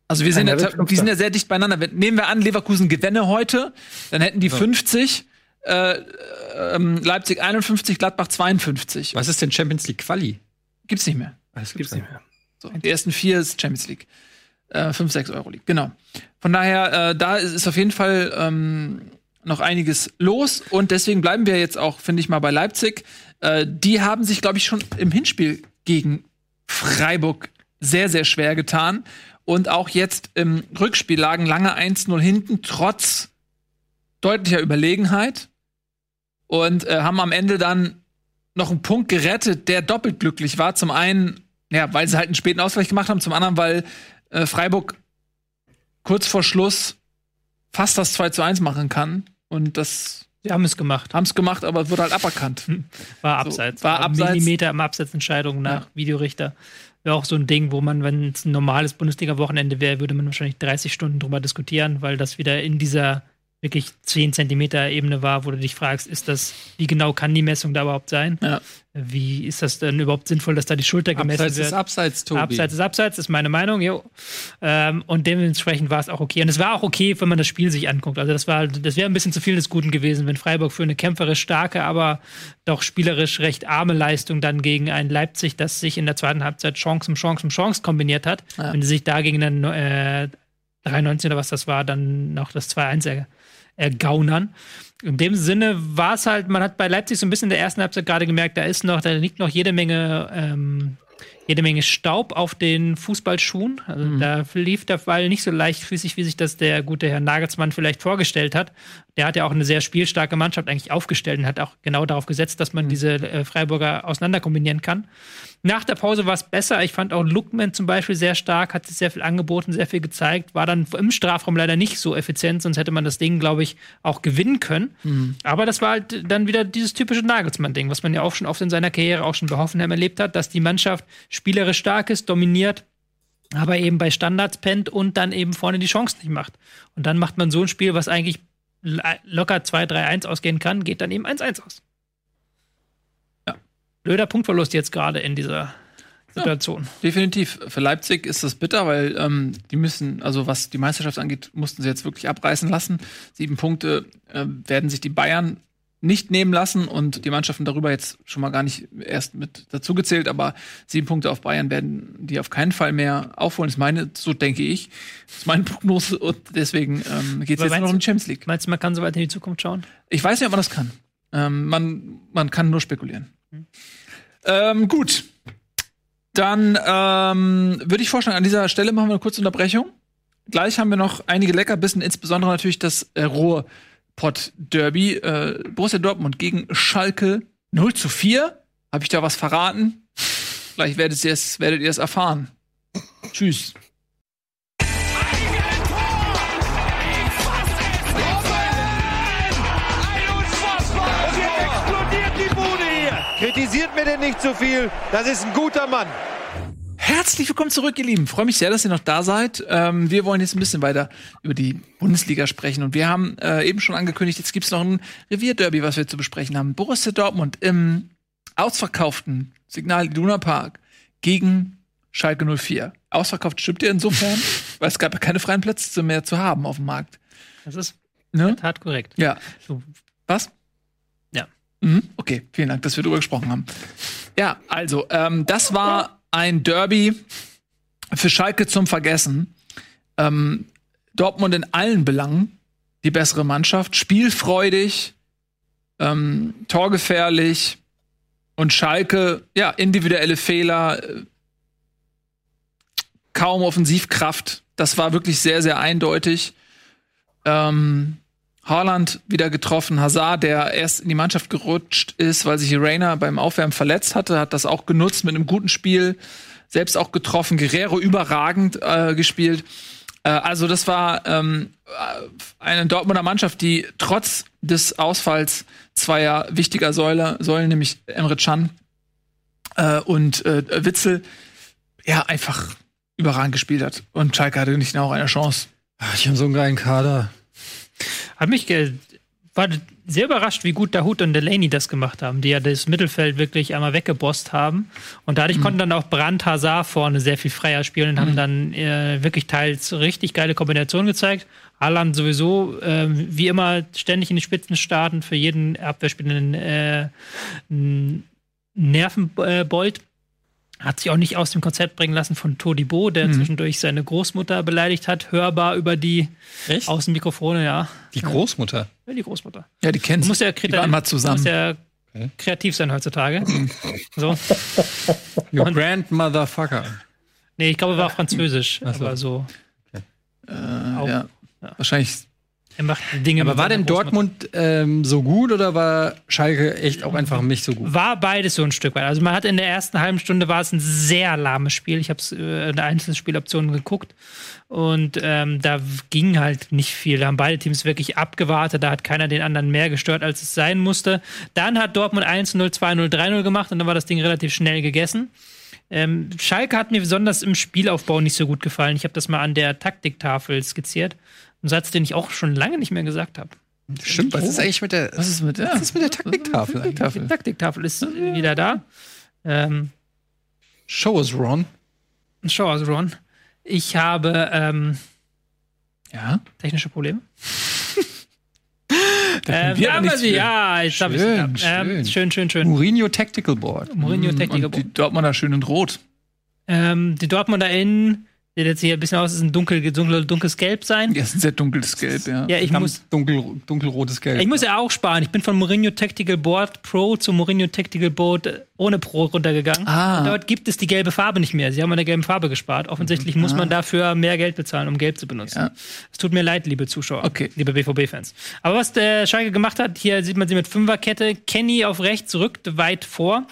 Also wir sind ja, die sind ja sehr dicht beieinander. Nehmen wir an, Leverkusen gewinne heute, dann hätten die ja. 50, äh, äh, Leipzig 51, Gladbach 52. Was ist denn Champions League Quali? Gibt's nicht mehr. Das gibt's nicht mehr. So, die ersten vier ist Champions League. Äh, 5, 6 Euro League, genau. Von daher, äh, da ist, ist auf jeden Fall ähm, noch einiges los und deswegen bleiben wir jetzt auch, finde ich mal, bei Leipzig. Äh, die haben sich, glaube ich, schon im Hinspiel gegen Freiburg sehr, sehr schwer getan. Und auch jetzt im Rückspiel lagen lange 1-0 hinten, trotz deutlicher Überlegenheit. Und äh, haben am Ende dann noch einen Punkt gerettet, der doppelt glücklich war. Zum einen, ja, weil sie halt einen späten Ausgleich gemacht haben, zum anderen, weil äh, Freiburg kurz vor Schluss fast das 2 zu 1 machen kann. Und das. Sie haben es gemacht. Haben es gemacht, aber es wurde halt aberkannt. War abseits. So, war abseits. Millimeter im Abseitsentscheidung nach ja. Videorichter. Wäre auch so ein Ding, wo man, wenn es ein normales Bundesliga-Wochenende wäre, würde man wahrscheinlich 30 Stunden drüber diskutieren, weil das wieder in dieser wirklich 10 Zentimeter Ebene war, wo du dich fragst, ist das, wie genau kann die Messung da überhaupt sein? Ja. Wie ist das denn überhaupt sinnvoll, dass da die Schulter gemessen abseits wird? Ist abseits, Tobi. Abseits ist abseits, ist meine Meinung, jo. Ähm, und dementsprechend war es auch okay. Und es war auch okay, wenn man das Spiel sich anguckt. Also das war, das wäre ein bisschen zu viel des Guten gewesen, wenn Freiburg für eine kämpferisch starke, aber doch spielerisch recht arme Leistung dann gegen ein Leipzig, das sich in der zweiten Halbzeit Chance um Chance um Chance kombiniert hat. Ja. Wenn sie sich da gegen den äh, 93 oder was das war, dann noch das 2-1 ergaunern. In dem Sinne war es halt, man hat bei Leipzig so ein bisschen in der ersten Halbzeit gerade gemerkt, da ist noch, da liegt noch jede Menge, ähm, jede Menge Staub auf den Fußballschuhen. Also mhm. da lief der Ball nicht so leichtfüßig, wie sich das der gute Herr Nagelsmann vielleicht vorgestellt hat. Der hat ja auch eine sehr spielstarke Mannschaft eigentlich aufgestellt und hat auch genau darauf gesetzt, dass man mhm. diese äh, Freiburger auseinander kombinieren kann. Nach der Pause war es besser. Ich fand auch Lookman zum Beispiel sehr stark, hat sich sehr viel angeboten, sehr viel gezeigt, war dann im Strafraum leider nicht so effizient, sonst hätte man das Ding, glaube ich, auch gewinnen können. Mhm. Aber das war halt dann wieder dieses typische Nagelsmann-Ding, was man ja auch schon oft in seiner Karriere auch schon bei Hoffenheim erlebt hat, dass die Mannschaft spielerisch stark ist, dominiert, aber eben bei Standards pennt und dann eben vorne die Chance nicht macht. Und dann macht man so ein Spiel, was eigentlich locker 2-3-1 ausgehen kann, geht dann eben 1-1 aus blöder Punktverlust jetzt gerade in dieser Situation. Ja, definitiv. Für Leipzig ist das bitter, weil ähm, die müssen, also was die Meisterschaft angeht, mussten sie jetzt wirklich abreißen lassen. Sieben Punkte äh, werden sich die Bayern nicht nehmen lassen und die Mannschaften darüber jetzt schon mal gar nicht erst mit dazugezählt, aber sieben Punkte auf Bayern werden die auf keinen Fall mehr aufholen. Das ist meine, so denke ich. Das ist meine Prognose und deswegen ähm, geht es jetzt noch um die Champions League. Meinst du, man kann so weit in die Zukunft schauen? Ich weiß nicht, ob man das kann. Ähm, man, man kann nur spekulieren. Ähm, gut. Dann ähm, würde ich vorschlagen, an dieser Stelle machen wir eine kurze Unterbrechung. Gleich haben wir noch einige Leckerbissen, insbesondere natürlich das äh, Ruhrpott-Derby. Äh, Borussia Dortmund gegen Schalke 0 zu 4. Habe ich da was verraten? Vielleicht werdet ihr es, werdet ihr es erfahren. Tschüss. Mir denn nicht zu viel. Das ist ein guter Mann. Herzlich willkommen zurück, ihr Lieben. Freue mich sehr, dass ihr noch da seid. Ähm, wir wollen jetzt ein bisschen weiter über die Bundesliga sprechen. Und wir haben äh, eben schon angekündigt, jetzt gibt's noch ein Revierderby, was wir zu besprechen haben. Borussia Dortmund im ausverkauften Signal Iduna Park gegen Schalke 04. Ausverkauft stimmt ihr insofern, weil es gab ja keine freien Plätze mehr zu haben auf dem Markt. Das ist Ne? in der Tat korrekt. Ja. So, Was? Mhm. Okay, vielen Dank, dass wir drüber gesprochen haben. Ja, also, ähm, das war ein Derby für Schalke zum Vergessen. Ähm, Dortmund in allen Belangen die bessere Mannschaft, spielfreudig, ähm, torgefährlich und Schalke, ja, individuelle Fehler, äh, kaum Offensivkraft. Das war wirklich sehr, sehr eindeutig. Ähm, Haaland wieder getroffen, Hazard, der erst in die Mannschaft gerutscht ist, weil sich Reina beim Aufwärmen verletzt hatte, hat das auch genutzt mit einem guten Spiel, selbst auch getroffen, Guerrero überragend äh, gespielt. Äh, also das war ähm, äh, eine Dortmunder Mannschaft, die trotz des Ausfalls zweier wichtiger Säule, Säulen, nämlich Emre Can äh, und äh, Witzel, ja, einfach überragend gespielt hat. Und Schalke hatte nicht auch eine Chance. Ach, die haben so einen geilen Kader. Hat mich war sehr überrascht, wie gut Dahut und Delaney das gemacht haben, die ja das Mittelfeld wirklich einmal weggebosst haben. Und dadurch konnten dann auch Brandt Hazard vorne sehr viel freier spielen und haben dann äh, wirklich teils richtig geile Kombinationen gezeigt. Haaland sowieso, ähm, wie immer, ständig in die Spitzen starten, für jeden Abwehrspielenden äh, ein Nervenbold. Hat sich auch nicht aus dem Konzept bringen lassen von Todibo, der zwischendurch seine Großmutter beleidigt hat, hörbar über die Echt? Außenmikrofone, ja. Die Großmutter. Ja, die Großmutter. Ja, die kennst Du musst ja, Die waren mal zusammen. Muss ja Okay. kreativ sein heutzutage. so. Your grandmotherfucker. Nee, ich glaube, er war französisch, so. aber so. Äh, Auch. ja. Wahrscheinlich. Er macht Dinge Aber war denn. Dortmund ähm, so gut oder war Schalke echt auch einfach nicht so gut? War beides so ein Stück weit. Also man hat in der ersten halben Stunde war es ein sehr lahmes Spiel. Ich habe es äh, in der einzelnen Spieloptionen geguckt und ähm, da ging halt nicht viel. Da haben beide Teams wirklich abgewartet. Da hat keiner den anderen mehr gestört, als es sein musste. Dann hat Dortmund 1-0, 2-0, 3-0 gemacht und dann war das Ding relativ schnell gegessen. Ähm, Schalke hat mir besonders im Spielaufbau nicht so gut gefallen. Ich habe das mal an der Taktiktafel skizziert. Ein Satz, den ich auch schon lange nicht mehr gesagt habe. Stimmt, was ist eigentlich mit der, Was ist mit der? was ist mit der Taktiktafel? Die Tafel. Taktiktafel ist wieder da. Ähm, Show us, Ron. Show us, Ron. Ich habe ähm, Ja. technische Probleme. Ähm, wir ja, aber sie- ja, jetzt habe ich Schön, es. Ähm, schön. schön, schön. Mourinho Tactical Board. Mourinho Mm, Techniker. Und die Dortmunder schön in Rot. Ähm, die Dortmunder innen, sieht jetzt hier ein bisschen aus, ist ein dunkel, dunkel, dunkles Gelb sein. Ja, ist ein sehr dunkles Gelb, ja. Ja, ich muss, dunkel, dunkelrotes Gelb. ich muss ja auch sparen. Ich bin von Mourinho Tactical Board Pro zu Mourinho Tactical Board ohne Pro runtergegangen. Ah. Und dort gibt es die gelbe Farbe nicht mehr. Sie haben an der gelben Farbe gespart. Offensichtlich muss man dafür mehr Geld bezahlen, um gelb zu benutzen. Ah. Ja. Es tut mir leid, liebe Zuschauer, Okay. liebe BVB-Fans. Aber was der Schalke gemacht hat, hier sieht man sie mit Fünferkette. Kenny auf rechts rückt weit vor.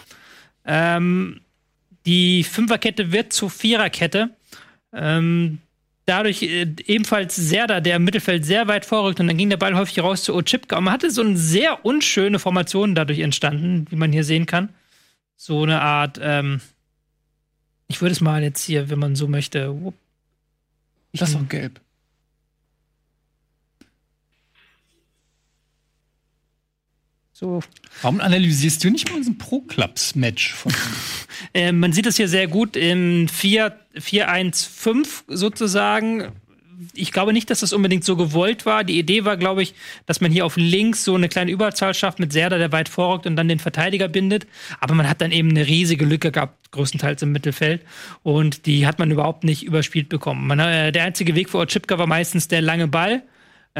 Ähm, die Fünferkette wird zur Viererkette. Ähm, dadurch äh, ebenfalls Serda, der im Mittelfeld sehr weit vorrückt und dann ging der Ball häufig raus zu Ochipka. Und man hatte so eine sehr unschöne Formation dadurch entstanden, wie man hier sehen kann. So eine Art, ähm, ich würde es mal jetzt hier, wenn man so möchte. Das ist doch gelb. So. Warum analysierst du nicht mal unseren Pro-Clubs-Match Äh, man sieht das hier sehr gut im 4-1-5 sozusagen. Ich glaube nicht, dass das unbedingt so gewollt war. Die Idee war, glaube ich, dass man hier auf links so eine kleine Überzahl schafft mit Serda, der weit vorrückt und dann den Verteidiger bindet. Aber man hat dann eben eine riesige Lücke gehabt, größtenteils im Mittelfeld. Und die hat man überhaupt nicht überspielt bekommen. Man, äh, der einzige Weg für Otschipka war meistens der lange Ball.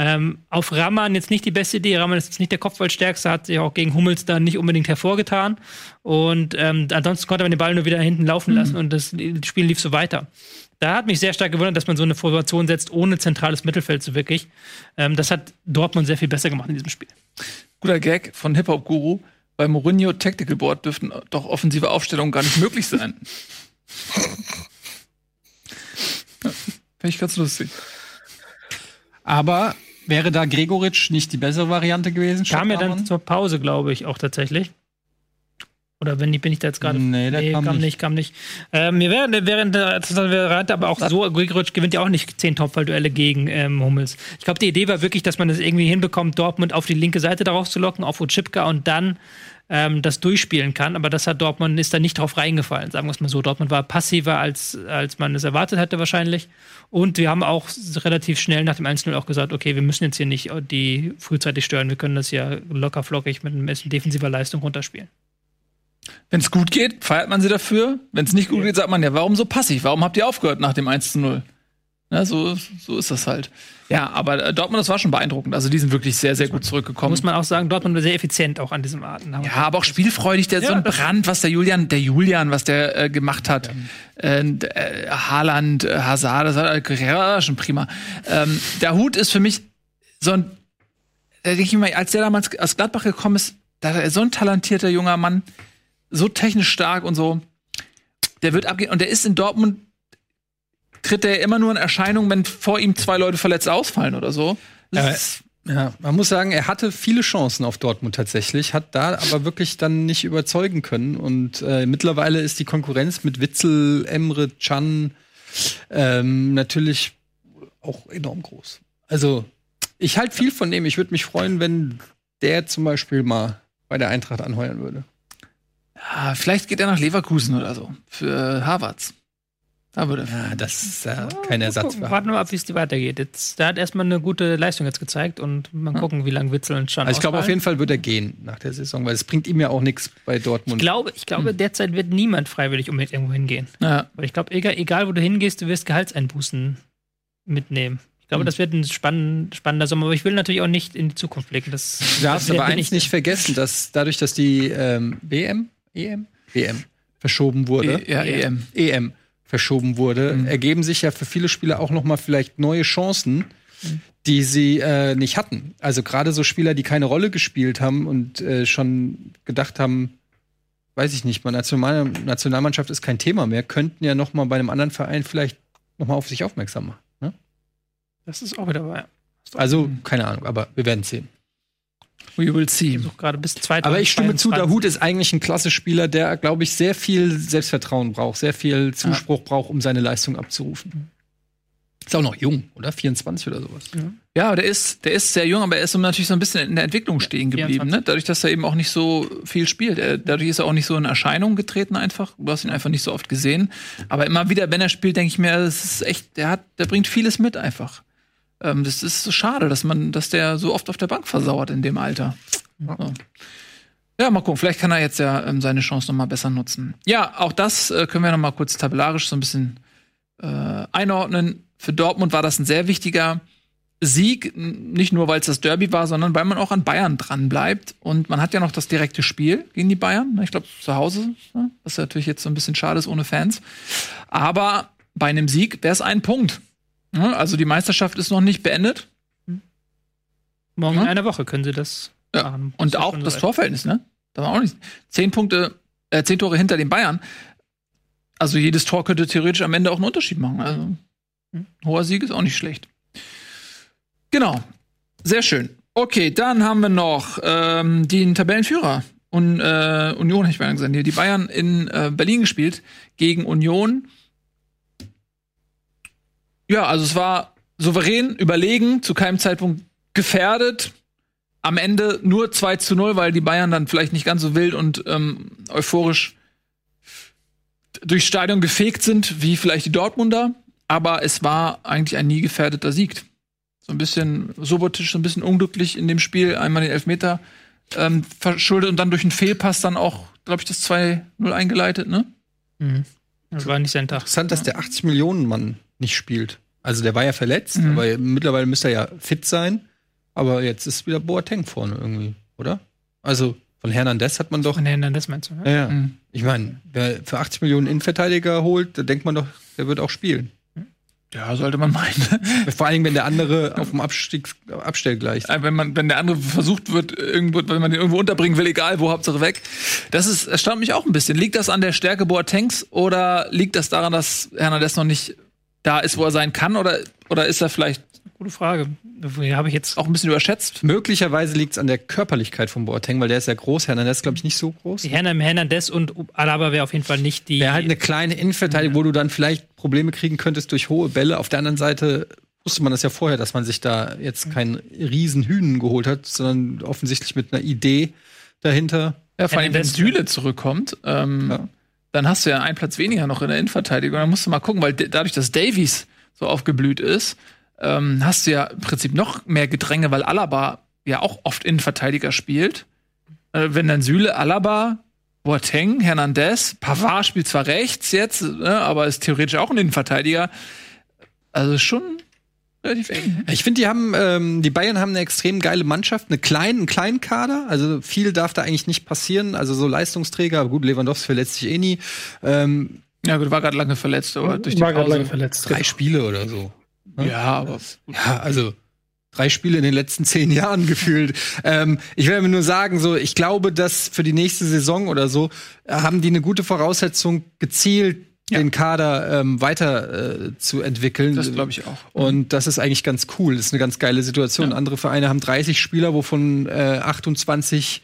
Ähm, auf Raman jetzt nicht die beste Idee. Raman ist jetzt nicht der Kopfballstärkste, hat sich auch gegen Hummels dann nicht unbedingt hervorgetan. Und ähm, ansonsten konnte man den Ball nur wieder hinten laufen lassen und das Spiel lief so weiter. Da hat mich sehr stark gewundert, dass man so eine Formation setzt, ohne zentrales Mittelfeld so wirklich. Ähm, das hat Dortmund sehr viel besser gemacht in diesem Spiel. Guter Gag von Hip-Hop-Guru. Bei Mourinho Tactical Board dürften doch offensive Aufstellungen gar nicht möglich sein. Fände ich ganz lustig. Aber wäre da Gregoritsch nicht die bessere Variante gewesen? Kam ja dann zur Pause, glaube ich, auch tatsächlich. Oder wenn ich, bin ich da jetzt gerade. Nee, der kam nicht. nicht. kam nicht. Äh, mir wäre während der Variante aber auch so, Gregoritsch gewinnt ja auch nicht zehn Topfballduelle gegen ähm, Hummels. Ich glaube, die Idee war wirklich, dass man das irgendwie hinbekommt, Dortmund auf die linke Seite darauf zu locken, auf Utschipka und dann ähm, das durchspielen kann. Aber das hat Dortmund ist da nicht drauf reingefallen, sagen wir es mal so. Dortmund war passiver, als, als man es erwartet hätte wahrscheinlich. Und wir haben auch relativ schnell nach dem 1-0 auch gesagt, okay, wir müssen jetzt hier nicht die frühzeitig stören. Wir können das ja locker flockig mit ein bisschen defensiver Leistung runterspielen. Wenn es gut geht, feiert man sie dafür. Wenn es nicht gut geht, sagt man ja, warum so passiv? Warum habt ihr aufgehört nach dem 1 zu 0? Ja, so, so ist das halt. Ja, aber äh, Dortmund, das war schon beeindruckend. Also die sind wirklich sehr, sehr gut zurückgekommen. Muss man auch sagen, Dortmund war sehr effizient auch an diesem Arten. Ja, aber auch spielfreudig. Der ja, so ein Brand, was der Julian, der Julian, was der äh, gemacht hat. Ja. Äh, äh, Haaland, äh, Hazard, das war äh, schon prima. Ähm, der Hut ist für mich so ein, da denke ich mal, als der damals aus Gladbach gekommen ist, da so ein talentierter junger Mann, so technisch stark und so. Der wird abgehen. Und der ist in Dortmund, tritt er immer nur in Erscheinung, wenn vor ihm zwei Leute verletzt ausfallen oder so. Äh, ja, man muss sagen, er hatte viele Chancen auf Dortmund tatsächlich, hat da aber wirklich dann nicht überzeugen können. Und äh, mittlerweile ist die Konkurrenz mit Witzel, Emre, Can ähm, natürlich auch enorm groß. Also, ich halte viel von dem. Ich würde mich freuen, wenn der zum Beispiel mal bei der Eintracht anheuern würde. Ja, vielleicht geht er nach Leverkusen oder so. Für Harvards. Würde ja, das ist ja kein Ersatz für. Warten wir mal ab, wie es weitergeht. Jetzt, der hat erstmal eine gute Leistung jetzt gezeigt und mal ja. gucken, wie lange Witzel und Schan Also ich glaube, auf jeden Fall wird er gehen nach der Saison, weil es bringt ihm ja auch nichts bei Dortmund. Ich glaube, ich glaube hm. derzeit wird niemand freiwillig unbedingt irgendwo hingehen. Ja. Weil ich glaube, egal, egal wo du hingehst, du wirst Gehaltseinbußen mitnehmen. Ich glaube, hm. das wird ein spann spannender Sommer, aber ich will natürlich auch nicht in die Zukunft blicken. Das, du darfst aber eins nicht vergessen, dass dadurch, dass die ähm, WM EM? EM verschoben wurde. E ja, EM. EM verschoben wurde, mhm. ergeben sich ja für viele Spieler auch noch mal vielleicht neue Chancen, mhm. die sie äh, nicht hatten. Also gerade so Spieler, die keine Rolle gespielt haben und äh, schon gedacht haben, weiß ich nicht, National Nationalmannschaft ist kein Thema mehr, könnten ja noch mal bei einem anderen Verein vielleicht noch mal auf sich aufmerksam machen. Ne? Das ist auch wieder wahr. Also keine Ahnung, aber wir werden sehen. We will see. Gerade bis Aber ich stimme zu, der Hut ist eigentlich ein klasse Spieler, der, glaube ich, sehr viel Selbstvertrauen braucht, sehr viel Zuspruch ja. braucht, um seine Leistung abzurufen. Ist auch noch jung, oder? 24 oder sowas. Ja, ja aber der ist, der ist sehr jung, aber er ist natürlich so ein bisschen in der Entwicklung stehen geblieben, ne? Dadurch, dass er eben auch nicht so viel spielt. Er, dadurch ist er auch nicht so in Erscheinung getreten einfach. Du hast ihn einfach nicht so oft gesehen. Aber immer wieder, wenn er spielt, denke ich mir, das ist echt, der hat, der bringt vieles mit einfach. Ähm, das ist so schade, dass man, dass der so oft auf der Bank versauert in dem Alter. Ja. Ja, mal gucken. Vielleicht kann er jetzt ja ähm, seine Chance noch mal besser nutzen. Ja, auch das äh, können wir noch mal kurz tabellarisch so ein bisschen äh, einordnen. Für Dortmund war das ein sehr wichtiger Sieg, nicht nur weil es das Derby war, sondern weil man auch an Bayern dran bleibt. Und man hat ja noch das direkte Spiel gegen die Bayern. Ich glaube zu Hause, ne? was natürlich jetzt so ein bisschen schade ist ohne Fans. Aber bei einem Sieg wäre es ein Punkt. Also die Meisterschaft ist noch nicht beendet. Morgen ja. in einer Woche können sie das ja. machen. Und auch das so Torverhältnis, ne? Da war auch nicht. Zehn Punkte, äh, zehn Tore hinter den Bayern. Also jedes Tor könnte theoretisch am Ende auch einen Unterschied machen. Also hm. hoher Sieg ist auch nicht schlecht. Genau. Sehr schön. Okay, dann haben wir noch ähm, den Tabellenführer. Und, äh, Union, hätte ich mal gesagt. Die Bayern in äh, Berlin gespielt gegen Union. Ja, also es war souverän, überlegen, zu keinem Zeitpunkt gefährdet. Am Ende nur 2 zu 0, weil die Bayern dann vielleicht nicht ganz so wild und ähm, euphorisch durchs Stadion gefegt sind, wie vielleicht die Dortmunder. Aber es war eigentlich ein nie gefährdeter Sieg. So ein bisschen Sobotisch, so ein bisschen unglücklich in dem Spiel, einmal den Elfmeter ähm, verschuldet und dann durch einen Fehlpass dann auch, glaube ich, das 2-0 eingeleitet, ne? Mhm. Das war nicht sein Tag. Interessant, dass der 80 Millionen Mann nicht spielt. Also der war ja verletzt, mhm. aber mittlerweile müsste er ja fit sein. Aber jetzt ist wieder Boateng vorne irgendwie, oder? Also von Hernandez hat man doch. Von Hernandez meinst du, ne? Ja, mhm. Ich meine, wer für 80 Millionen Innenverteidiger holt, da denkt man doch, der wird auch spielen. Ja, sollte man meinen. Vor allem, wenn der andere auf dem Abstieg, Abstell gleich. Wenn man, wenn der andere versucht wird, irgendwo, wenn man den irgendwo unterbringen will, egal wo, Hauptsache weg. Das ist, erstaunt mich auch ein bisschen. Liegt das an der Stärke Boatengs oder liegt das daran, dass Hernandez noch nicht da ist, wo er sein kann? Oder, oder ist er vielleicht Gute Frage. Habe ich jetzt auch ein bisschen überschätzt? Möglicherweise liegt es an der Körperlichkeit von Boateng, weil der ist ja groß. Hernandez glaube ich nicht so groß. Hernandez und Alaba wäre auf jeden Fall nicht die. Wäre halt eine kleine Innenverteidigung, wo du dann vielleicht Probleme kriegen könntest durch hohe Bälle. Auf der anderen Seite wusste man das ja vorher, dass man sich da jetzt keinen riesen Hühnen geholt hat, sondern offensichtlich mit einer Idee dahinter. Ja, vor allem, wenn Süle zurückkommt, ähm, ja. Dann hast du ja einen Platz weniger noch in der Innenverteidigung. Dann musst du mal gucken, weil dadurch, dass Davies so aufgeblüht ist, ähm, hast du ja im Prinzip noch mehr Gedränge, weil Alaba ja auch oft Innenverteidiger spielt. Äh, wenn dann Süle, Alaba, Boateng, Hernandez, Pavard spielt zwar rechts jetzt, ne, aber ist theoretisch auch ein Innenverteidiger. Also schon relativ eng. Ich finde, die haben, ähm, die Bayern haben eine extrem geile Mannschaft, eine kleinen, einen kleinen Kader. Also viel darf da eigentlich nicht passieren. Also so Leistungsträger, gut, Lewandowski verletzt sich eh nie. Ähm, ja gut, war gerade lange verletzt, aber durch die war Pause lange verletzt. Drei genau. Spiele oder so. Ne? Ja, aber ja, also drei Spiele in den letzten zehn Jahren gefühlt. ähm, ich werde mir nur sagen, so ich glaube, dass für die nächste Saison oder so äh, haben die eine gute Voraussetzung gezielt ja. den Kader ähm, weiter äh, zu entwickeln. Das glaube ich auch. Und das ist eigentlich ganz cool. Das ist eine ganz geile Situation. Ja. Andere Vereine haben 30 Spieler, wovon äh, 28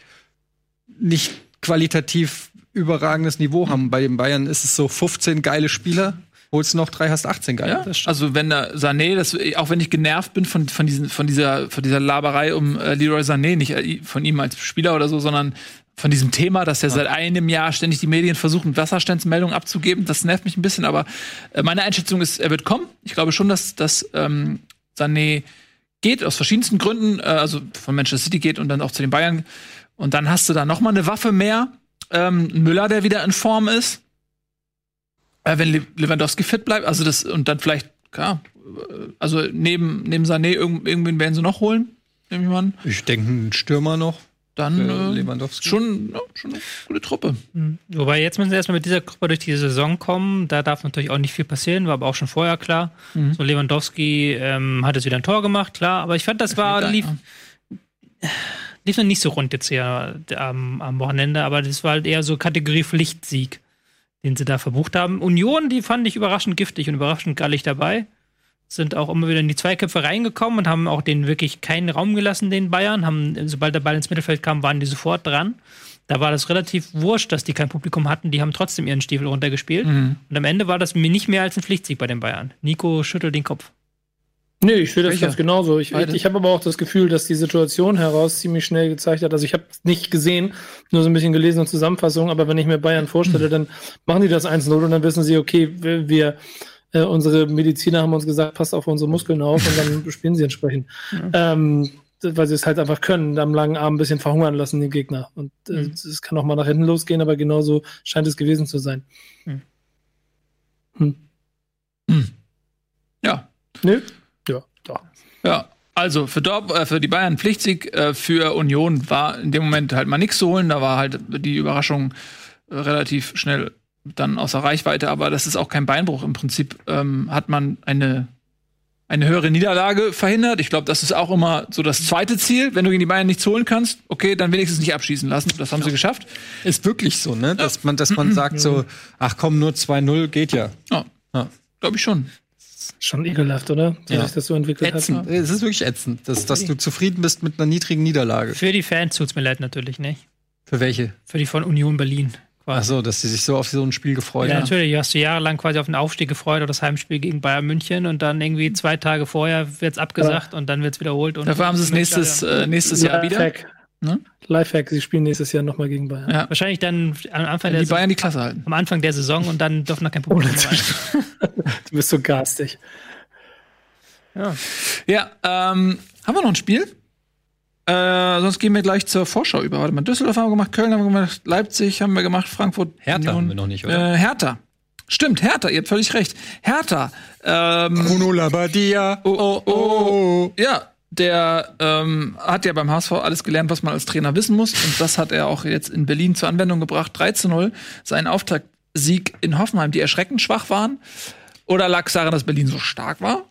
nicht qualitativ überragendes Niveau haben. Bei den Bayern ist es so 15 geile Spieler holst du noch drei, hast 18 geil. Ja, also wenn der Sané, das, auch wenn ich genervt bin von, von, diesen, von, dieser, von dieser Laberei um äh, Leroy Sané, nicht äh, von ihm als Spieler oder so, sondern von diesem Thema, dass er ja. seit einem Jahr ständig die Medien versuchen, Wasserstandsmeldungen abzugeben. Das nervt mich ein bisschen, aber äh, meine Einschätzung ist, er wird kommen. Ich glaube schon, dass, dass ähm, Sané geht, aus verschiedensten Gründen, äh, also von Manchester City geht und dann auch zu den Bayern. Und dann hast du da noch mal eine Waffe mehr. Ähm, Müller, der wieder in Form ist. Äh, wenn Lewandowski fit bleibt, also das, und dann vielleicht, klar, also neben, neben Sané irgend, irgendwen werden sie noch holen, nehme ich mal an. Ich denke, ein Stürmer noch. Dann äh, Lewandowski. Schon, ja, schon eine gute Truppe. Mhm. Wobei jetzt müssen sie erstmal mit dieser Gruppe durch die Saison kommen. Da darf natürlich auch nicht viel passieren, war aber auch schon vorher klar. Mhm. So Lewandowski ähm, hat jetzt wieder ein Tor gemacht, klar. Aber ich fand, das war lief, lief noch nicht so rund jetzt hier am, am Wochenende, aber das war halt eher so Kategorie Pflichtsieg den sie da verbucht haben. Union, die fand ich überraschend giftig und überraschend gallig dabei. Sind auch immer wieder in die Zweiköpfe reingekommen und haben auch denen wirklich keinen Raum gelassen, den Bayern. Haben, sobald der Ball ins Mittelfeld kam, waren die sofort dran. Da war das relativ wurscht, dass die kein Publikum hatten. Die haben trotzdem ihren Stiefel runtergespielt. Mhm. Und am Ende war das mir nicht mehr als ein Pflichtsieg bei den Bayern. Nico schüttelt den Kopf. Nee, ich sehe das ganz genauso. Ich, ich, ich habe aber auch das Gefühl, dass die Situation heraus ziemlich schnell gezeigt hat. Also ich habe nicht gesehen, nur so ein bisschen gelesen und Zusammenfassung, aber wenn ich mir Bayern vorstelle, dann machen die das 1-0 und dann wissen sie, okay, wir, wir äh, unsere Mediziner haben uns gesagt, passt auf unsere Muskeln auf und dann spielen sie entsprechend. Ja. Ähm, weil sie es halt einfach können, am langen Arm ein bisschen verhungern lassen, den Gegner. Und äh, mhm. es kann auch mal nach hinten losgehen, aber genauso scheint es gewesen zu sein. Mhm. Hm. Hm. Ja. Nö? Doch. Ja, also für, Dorp, äh, für die Bayern Pflichtsieg, äh, für Union war in dem Moment halt mal nichts zu holen. Da war halt die Überraschung äh, relativ schnell dann außer Reichweite, aber das ist auch kein Beinbruch. Im Prinzip ähm, hat man eine, eine höhere Niederlage verhindert. Ich glaube, das ist auch immer so das zweite Ziel. Wenn du gegen die Bayern nichts holen kannst, okay, dann wenigstens nicht abschießen lassen. Das haben ja. sie geschafft. Ist wirklich so, ne? Dass man, dass man sagt so, ach komm, nur 2-0 geht ja. Ja, ja. glaube ich schon. Schon ekelhaft, oder? Wie ja. sich das so entwickelt ätzend. hat. Es ist wirklich ätzend, dass, dass du zufrieden bist mit einer niedrigen Niederlage. Für die Fans tut's mir leid natürlich nicht. Für welche? Für die von Union Berlin. Quasi. Ach so, dass sie sich so auf so ein Spiel gefreut haben. Ja, natürlich. Du hast du jahrelang quasi auf den Aufstieg gefreut oder das Heimspiel gegen Bayern München und dann irgendwie zwei Tage vorher wird's abgesagt ja. und dann wird's wiederholt. Und Dafür haben sie es nächstes, äh, nächstes Jahr wieder. Fact. Ne? Lifehack, sie spielen nächstes Jahr nochmal gegen Bayern. Ja. Wahrscheinlich dann am Anfang der die Bayern die Klasse halten. Am Anfang der Saison und dann dürfen noch kein Publikum rein. du bist so garstig. Ja, ja ähm, haben wir noch ein Spiel? Äh, sonst gehen wir gleich zur Vorschau über. Warte mal, Düsseldorf haben wir gemacht, Köln haben wir gemacht, Leipzig haben wir gemacht, Frankfurt. Hertha Union. haben wir noch nicht, oder? Äh, Hertha. Stimmt, Hertha, ihr habt völlig recht. Hertha. Ähm, Bruno Labbadia. Oh, oh, oh, oh. Ja, der ähm, hat ja beim HSV alles gelernt, was man als Trainer wissen muss. Und das hat er auch jetzt in Berlin zur Anwendung gebracht. 3 zu 0. Sein Auftaktsieg in Hoffenheim, die erschreckend schwach waren. Oder lag es daran, dass Berlin so stark war?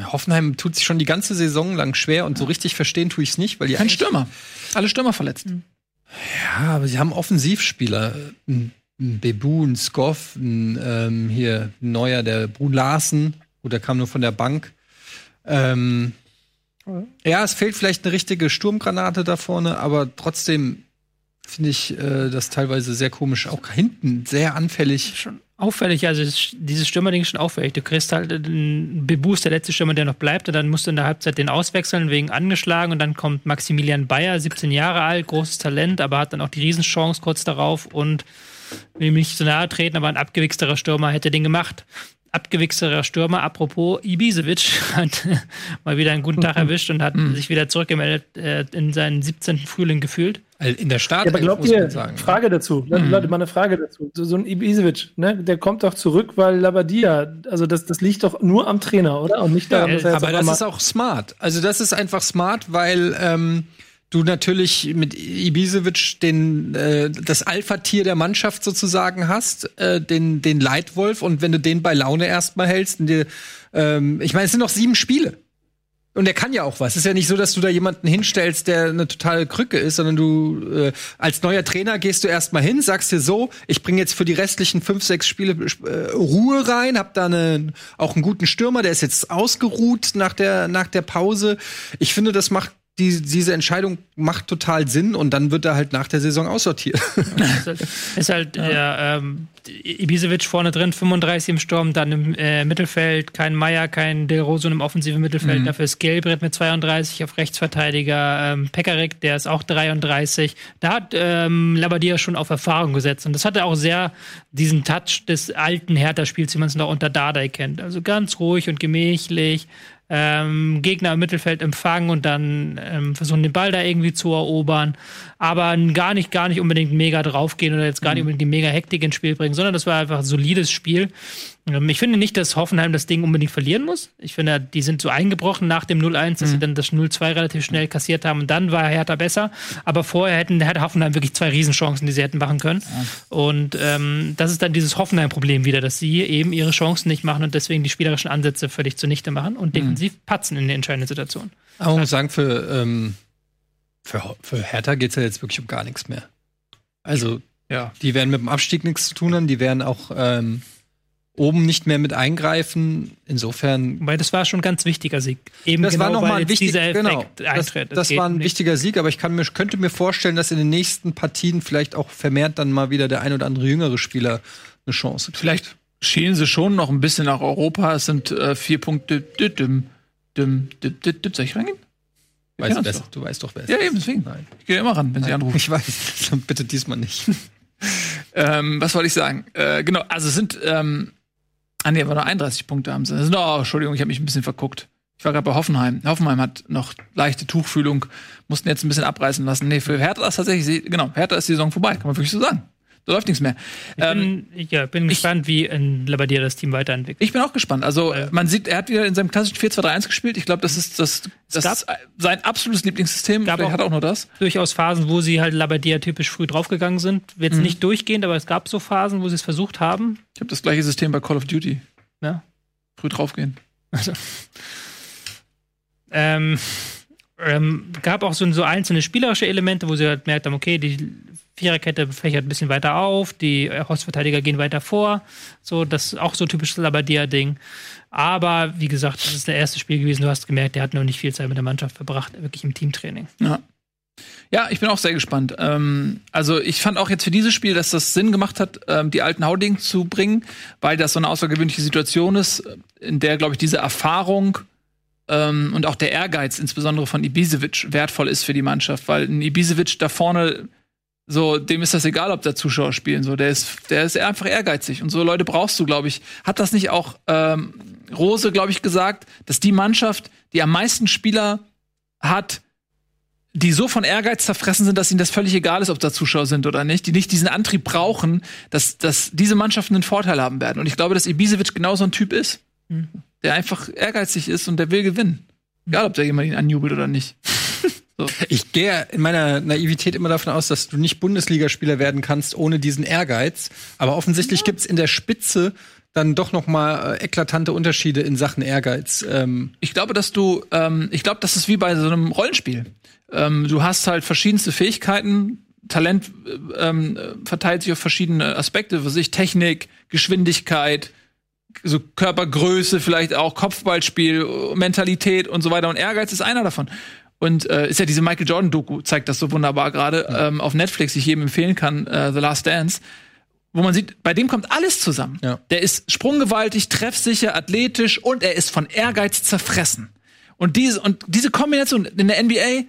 Hoffenheim tut sich schon die ganze Saison lang schwer und so richtig verstehen tue ich es nicht, weil die kein Stürmer. Alle Stürmer verletzt. Ja, aber sie haben Offensivspieler. ein Bebu, ein Skoff, ein ähm, hier ein neuer, der Brun Larsen. Gut, der kam nur von der Bank. Ähm, ja, es fehlt vielleicht eine richtige Sturmgranate da vorne, aber trotzdem finde ich äh, das teilweise sehr komisch. Auch hinten sehr anfällig. Schon auffällig, also dieses Stürmerding ist schon auffällig. Du kriegst halt einen Bebus, der letzte Stürmer, der noch bleibt, und dann musst du in der Halbzeit den auswechseln wegen angeschlagen und dann kommt Maximilian Bayer, 17 Jahre alt, großes Talent, aber hat dann auch die Riesenchance kurz darauf und will ihm nicht so nahe treten, aber ein abgewichsterer Stürmer hätte den gemacht abgewichserer Stürmer, apropos Ibisevic, hat mal wieder einen guten Tag erwischt und hat mhm. sich wieder zurückgemeldet äh, in seinen 17. Frühling gefühlt. In der Start, ja, aber glaubt ihr, sagen, Frage dazu, mhm. Leute, mal eine Frage dazu. So, ein Ibisevic, ne, der kommt doch zurück, weil Labadia, also das, das liegt doch nur am Trainer, oder? Und nicht daran, ja, dass er Aber das ist auch smart. Also das ist einfach smart, weil ähm, du natürlich mit Ibisevic den äh, das Alpha-Tier der Mannschaft sozusagen hast, äh, den den Leitwolf und wenn du den bei Laune erstmal hältst, dir, ähm, ich meine, es sind noch sieben Spiele. Und der kann ja auch was. Es ist ja nicht so, dass du da jemanden hinstellst, der eine totale Krücke ist, sondern du äh, als neuer Trainer gehst du erstmal hin, sagst dir so, ich bringe jetzt für die restlichen fünf, sechs Spiele äh, Ruhe rein, hab da eine, auch einen guten Stürmer, der ist jetzt ausgeruht nach der nach der Pause. Ich finde, das macht die, diese Entscheidung macht total Sinn und dann wird er halt nach der Saison aussortiert. ist halt, ja. ja ähm, Ibisevic vorne drin, 35 im Sturm, dann im äh, Mittelfeld kein Meier, kein Del Rosso im offensiven Mittelfeld, mhm. dafür ist Gelbrett mit 32 auf Rechtsverteidiger, ähm, Pekarik, der ist auch 33. Da hat ähm, Labadia schon auf Erfahrung gesetzt und das hatte auch sehr diesen Touch des alten Hertha-Spiels, wie man es noch unter Dardai kennt. Also ganz ruhig und gemächlich, ähm, Gegner im Mittelfeld empfangen und dann ähm, versuchen, den Ball da irgendwie zu erobern. Aber gar nicht, gar nicht unbedingt mega draufgehen oder jetzt gar nicht mhm. unbedingt die mega Hektik ins Spiel bringen, sondern das war einfach ein solides Spiel. Ähm, ich finde nicht, dass Hoffenheim das Ding unbedingt verlieren muss. Ich finde, die sind so eingebrochen nach dem 0-1, dass mhm. sie dann das 0-2 relativ schnell kassiert haben und dann war Hertha besser. Aber vorher hätten, hätte Hoffenheim wirklich zwei Riesenchancen, die sie hätten machen können. Ja. Und ähm, das ist dann dieses Hoffenheim-Problem wieder, dass sie eben ihre Chancen nicht machen und deswegen die spielerischen Ansätze völlig zunichte machen und mhm. defensiv patzen in den entscheidenden Situationen. Aber man muss sagen, für, ähm, für, für Hertha geht es ja jetzt wirklich um gar nichts mehr. Also, ja, die werden mit dem Abstieg nichts zu tun haben, die werden auch ähm, oben nicht mehr mit eingreifen. Insofern. Weil das war schon ein ganz wichtiger Sieg. Eben das genau, war nochmal ein wichtiger genau, Das, das, das war ein nicht. wichtiger Sieg, aber ich kann mir, könnte mir vorstellen, dass in den nächsten Partien vielleicht auch vermehrt dann mal wieder der ein oder andere jüngere Spieler eine Chance kriegt. Vielleicht schielen sie schon noch ein bisschen nach Europa. Es sind äh, vier Punkte. Düm, düm, düm, düm, Soll ich reingehen? Weißt besser. Du weißt doch besser. Ja, eben, deswegen. Nein. Ich gehe immer ran, wenn Nein, Sie anrufen. Ich weiß. Bitte diesmal nicht. ähm, was wollte ich sagen? Äh, genau, also es sind ähm, Ah, nee, aber nur 31 Punkte haben sie. Das sind, oh, Entschuldigung, ich habe mich ein bisschen verguckt. Ich war gerade bei Hoffenheim. Hoffenheim hat noch leichte Tuchfühlung, mussten jetzt ein bisschen abreißen lassen. Nee, für Hertha ist tatsächlich, genau, Hertha ist die Saison vorbei, kann man wirklich so sagen. Da läuft nichts mehr. Ich bin, ähm, ja, bin gespannt, wie in Labadia das Team weiterentwickelt. Ich bin auch gespannt. Also äh, man sieht, er hat wieder in seinem klassischen 4-2-3-1 gespielt. Ich glaube, das ist das, das ist sein absolutes Lieblingssystem. Gab Vielleicht hat auch nur das. Durchaus Phasen, wo sie halt Labadia typisch früh draufgegangen sind. Jetzt mhm. nicht durchgehend, aber es gab so Phasen, wo sie es versucht haben. Ich habe das gleiche System bei Call of Duty. Ja. Früh draufgehen. Also. Ähm, ähm, gab auch so, so einzelne spielerische Elemente, wo sie halt merkt haben, okay, die Viererkette fächert ein bisschen weiter auf, die Hausverteidiger gehen weiter vor. So, das ist auch so typisches Labadia-Ding. Aber wie gesagt, das ist der erste Spiel gewesen. Du hast gemerkt, der hat noch nicht viel Zeit mit der Mannschaft verbracht, wirklich im Teamtraining. Ja. Ja, ich bin auch sehr gespannt. Ähm, also ich fand auch jetzt für dieses Spiel, dass das Sinn gemacht hat, ähm, die alten Hauding zu bringen, weil das so eine außergewöhnliche Situation ist, in der, glaube ich, diese Erfahrung ähm, und auch der Ehrgeiz, insbesondere von Ibisevic, wertvoll ist für die Mannschaft, weil ein Ibisevic da vorne so, dem ist das egal, ob da Zuschauer spielen. So, der ist, der ist einfach ehrgeizig. Und so Leute brauchst du, glaube ich. Hat das nicht auch ähm, Rose, glaube ich, gesagt, dass die Mannschaft, die am meisten Spieler hat, die so von Ehrgeiz zerfressen sind, dass ihnen das völlig egal ist, ob da Zuschauer sind oder nicht, die nicht diesen Antrieb brauchen, dass, dass diese Mannschaften einen Vorteil haben werden. Und ich glaube, dass Ibisevic genau so ein Typ ist, mhm. der einfach ehrgeizig ist und der will gewinnen. Egal, ob da jemand ihn anjubelt oder nicht. So. Ich gehe in meiner Naivität immer davon aus, dass du nicht Bundesligaspieler werden kannst ohne diesen Ehrgeiz. Aber offensichtlich ja. gibt's in der Spitze dann doch noch mal äh, eklatante Unterschiede in Sachen Ehrgeiz. Ähm. Ich glaube, dass du, ähm, ich glaube, das ist wie bei so einem Rollenspiel. Ähm, du hast halt verschiedenste Fähigkeiten, Talent ähm, verteilt sich auf verschiedene Aspekte, für sich Technik, Geschwindigkeit, so Körpergröße, vielleicht auch Kopfballspiel, Mentalität und so weiter. Und Ehrgeiz ist einer davon. Und äh, ist ja diese Michael Jordan-Doku, zeigt das so wunderbar gerade, ja. ähm, auf Netflix, die ich jedem empfehlen kann, äh, The Last Dance wo man sieht, bei dem kommt alles zusammen. Ja. Der ist sprunggewaltig, treffsicher, athletisch und er ist von Ehrgeiz zerfressen. Und diese, und diese Kombination in der NBA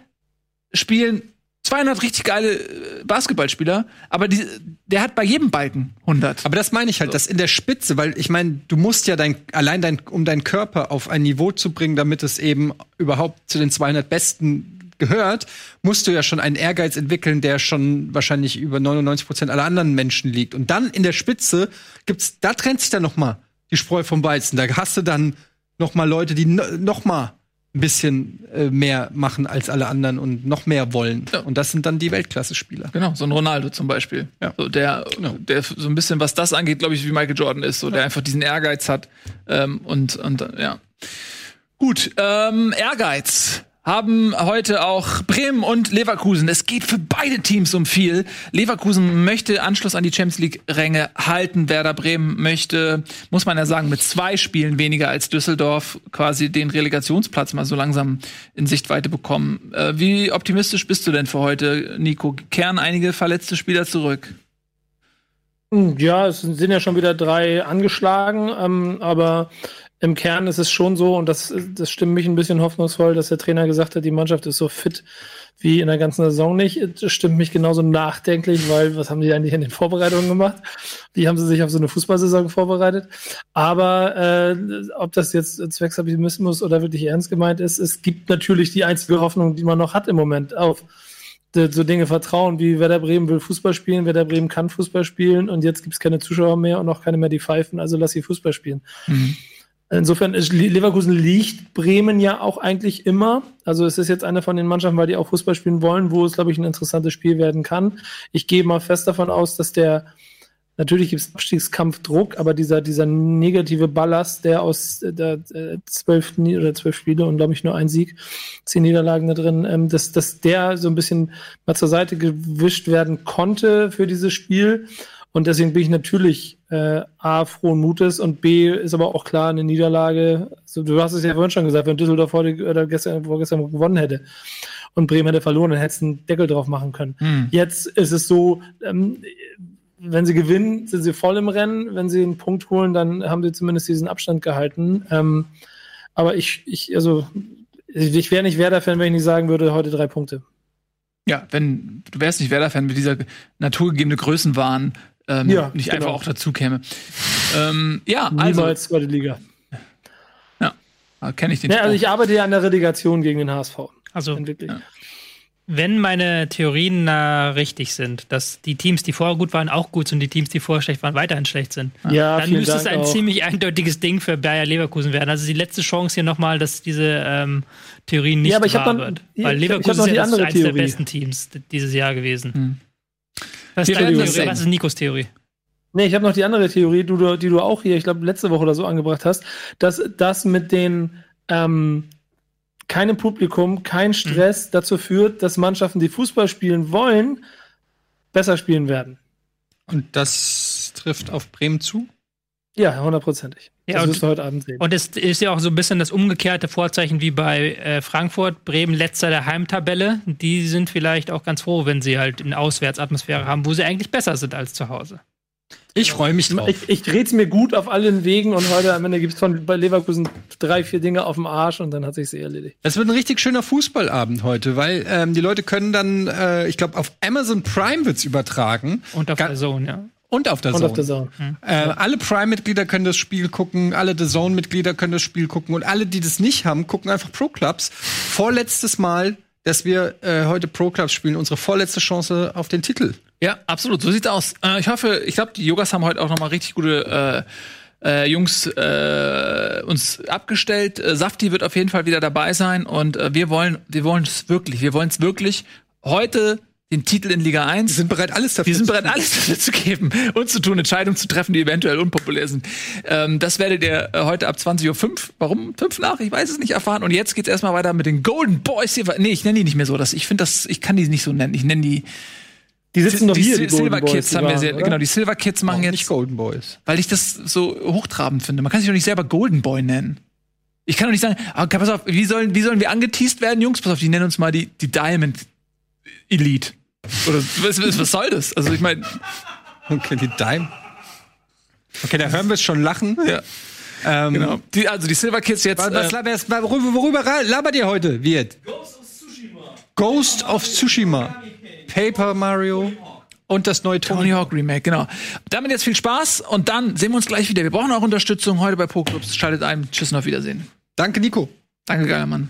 spielen 200 richtig geile äh, Basketballspieler, aber die, der hat bei jedem Balken 100. Aber das meine ich halt, so. dass in der Spitze, weil ich meine, du musst ja dein, allein dein, um deinen Körper auf ein Niveau zu bringen, damit es eben überhaupt zu den 200 Besten gehört, musst du ja schon einen Ehrgeiz entwickeln, der schon wahrscheinlich über 99 Prozent aller anderen Menschen liegt. Und dann in der Spitze gibt's, da trennt sich dann noch mal die Spreu vom Weizen. Da hast du dann noch mal Leute, die noch mal ein bisschen äh, mehr machen als alle anderen und noch mehr wollen. Ja. Und das sind dann die Weltklasse-Spieler. Genau, so ein Ronaldo zum Beispiel. Ja. So, der, genau. der so ein bisschen, was das angeht, glaube ich, wie Michael Jordan ist, so ja. der einfach diesen Ehrgeiz hat. Ähm, und, und ja. Gut, ähm, Ehrgeiz haben heute auch Bremen und Leverkusen. Es geht für beide Teams um viel. Leverkusen möchte Anschluss an die Champions League-Ränge halten. Werder Bremen möchte, muss man ja sagen, mit zwei Spielen weniger als Düsseldorf quasi den Relegationsplatz mal so langsam in Sichtweite bekommen. Äh, wie optimistisch bist du denn für heute, Nico? Kehren einige verletzte Spieler zurück? Hm, ja, es sind ja schon wieder drei angeschlagen, ähm, aber im Kern ist es schon so, und das, das stimmt mich ein bisschen hoffnungsvoll, dass der Trainer gesagt hat, die Mannschaft ist so fit wie in der ganzen Saison nicht. Das stimmt mich genauso nachdenklich, weil was haben die eigentlich in den Vorbereitungen gemacht? Wie haben sie sich auf so eine Fußballsaison vorbereitet? Aber äh, ob das jetzt Zwecksoptimismus oder wirklich ernst gemeint ist, es gibt natürlich die einzige Hoffnung, die man noch hat im Moment auf so Dinge vertrauen, wie Werder Bremen will Fußball spielen, Werder Bremen kann Fußball spielen und jetzt gibt es keine Zuschauer mehr und auch keine mehr, die pfeifen, also lass sie Fußball spielen. Mhm. Insofern ist Leverkusen liegt Bremen ja auch eigentlich immer. Also es ist jetzt eine von den Mannschaften, weil die auch Fußball spielen wollen, wo es, glaube ich, ein interessantes Spiel werden kann. Ich gehe mal fest davon aus, dass der, natürlich gibt es Abstiegskampfdruck, aber dieser, dieser negative Ballast, der aus der äh, zwölf oder zwölf Spiele und glaube ich nur ein Sieg, zehn Niederlagen da drin, ähm, dass, dass der so ein bisschen mal zur Seite gewischt werden konnte für dieses Spiel. Und deswegen bin ich natürlich äh, A, frohen Mutes und B, ist aber auch klar, eine Niederlage, also, du hast es ja vorhin schon gesagt, wenn Düsseldorf heute oder gestern, vorgestern gewonnen hätte und Bremen hätte verloren, dann hättest du einen Deckel drauf machen können. Hm. Jetzt ist es so, ähm, wenn sie gewinnen, sind sie voll im Rennen. Wenn sie einen Punkt holen, dann haben sie zumindest diesen Abstand gehalten. Ähm, aber ich, ich, also, ich wäre nicht Werder-Fan, wenn ich nicht sagen würde, heute drei Punkte. Ja, wenn du wärst nicht Werder-Fan, wenn dieser naturgegebene Größenwahn ähm, ja, nicht genau. einfach auch dazu käme. ähm, ja, also. Niemals zweite Liga. Ja, kenne ich den. Ja, also ich arbeite ja an der Relegation gegen den HSV. Also, ja. wenn meine Theorien äh, richtig sind, dass die Teams, die vorher gut waren, auch gut sind und die Teams, die vorher schlecht waren, weiterhin schlecht sind, ja, dann müsste Dank es ein auch. ziemlich eindeutiges Ding für Bayer Leverkusen werden. Also die letzte Chance hier nochmal, dass diese ähm, Theorien nicht ja, aber wahr dann, wird. Weil Leverkusen ist ja eines der besten Teams dieses Jahr gewesen. Hm. Was ist, deine Theorie? Was ist Nikos Theorie? Nee, ich habe noch die andere Theorie, die du, die du auch hier, ich glaube, letzte Woche oder so angebracht hast, dass das mit den ähm, keinem Publikum, kein Stress mhm. dazu führt, dass Mannschaften, die Fußball spielen wollen, besser spielen werden. Und das trifft auf Bremen zu? Ja, hundertprozentig. Ja, das wirst du heute Abend sehen. Und es ist ja auch so ein bisschen das umgekehrte Vorzeichen wie bei äh, Frankfurt, Bremen letzter der Heimtabelle. Die sind vielleicht auch ganz froh, wenn sie halt eine Auswärtsatmosphäre haben, wo sie eigentlich besser sind als zu Hause. Ich freue mich drauf. Ich, ich drehe es mir gut auf allen Wegen und heute am Ende gibt es von bei Leverkusen drei, vier Dinge auf dem Arsch und dann hat sich eh erledigt. Es wird ein richtig schöner Fußballabend heute, weil ähm, die Leute können dann, äh, ich glaube, auf Amazon Prime wird's übertragen. Und auf der Zone, ja. Und auf der und Zone. Mhm. Äh, alle Prime-Mitglieder können das Spiel gucken, alle The Zone-Mitglieder können das Spiel gucken und alle, die das nicht haben, gucken einfach Pro Clubs. Vorletztes Mal, dass wir äh, heute Pro Clubs spielen, unsere vorletzte Chance auf den Titel. Ja, absolut. So sieht's aus. Äh, ich hoffe, ich glaube, die Yogas haben heute auch noch mal richtig gute äh, äh, Jungs äh, uns abgestellt. Äh, Safti wird auf jeden Fall wieder dabei sein und äh, wir wollen, wir wollen es wirklich, wir wollen es wirklich heute den Titel in Liga 1. Wir sind bereit, alles dafür Wir sind bereit, alles dafür zu geben und zu tun, Entscheidungen zu treffen, die eventuell unpopulär sind. Ähm, das werdet ihr äh, heute ab 20.05 Uhr, warum 5 nach, ich weiß es nicht, erfahren. Und jetzt geht's erstmal weiter mit den Golden Boys hier. Nee, ich nenne die nicht mehr so. Das, ich finde das, ich kann die nicht so nennen. Ich nenne die Die sitzen die hier, die Golden Silver Boys, Kids die haben wir sehr, oder? genau, die Silver Kids machen Warum jetzt, nicht Golden Boys. weil ich das so hochtrabend finde. Man kann sich doch nicht selber Golden Boy nennen. Ich kann doch nicht sagen, ah, okay, pass auf, wie sollen, wie sollen wir angeteased werden, Jungs? Pass auf, die nennen uns mal die, die Diamond Elite. Oder was, was, soll das? Also ich meine, Okay, die Dime. Okay, da hören wir es schon lachen. ja, Ähm, genau. Die, also die Silver Kids jetzt. Was, was, äh, worüber, worüber labert ihr heute, Wirt? Ghost of Tsushima. Paper Mario und das neue Tony Tony. Hawk Remake, genau. Damit jetzt viel Spaß und dann sehen wir uns gleich wieder. Wir brauchen auch Unterstützung heute bei Pokéclubs. Schaltet ein. Tschüss und auf Wiedersehen. Danke, Nico. Danke, geiler Mann.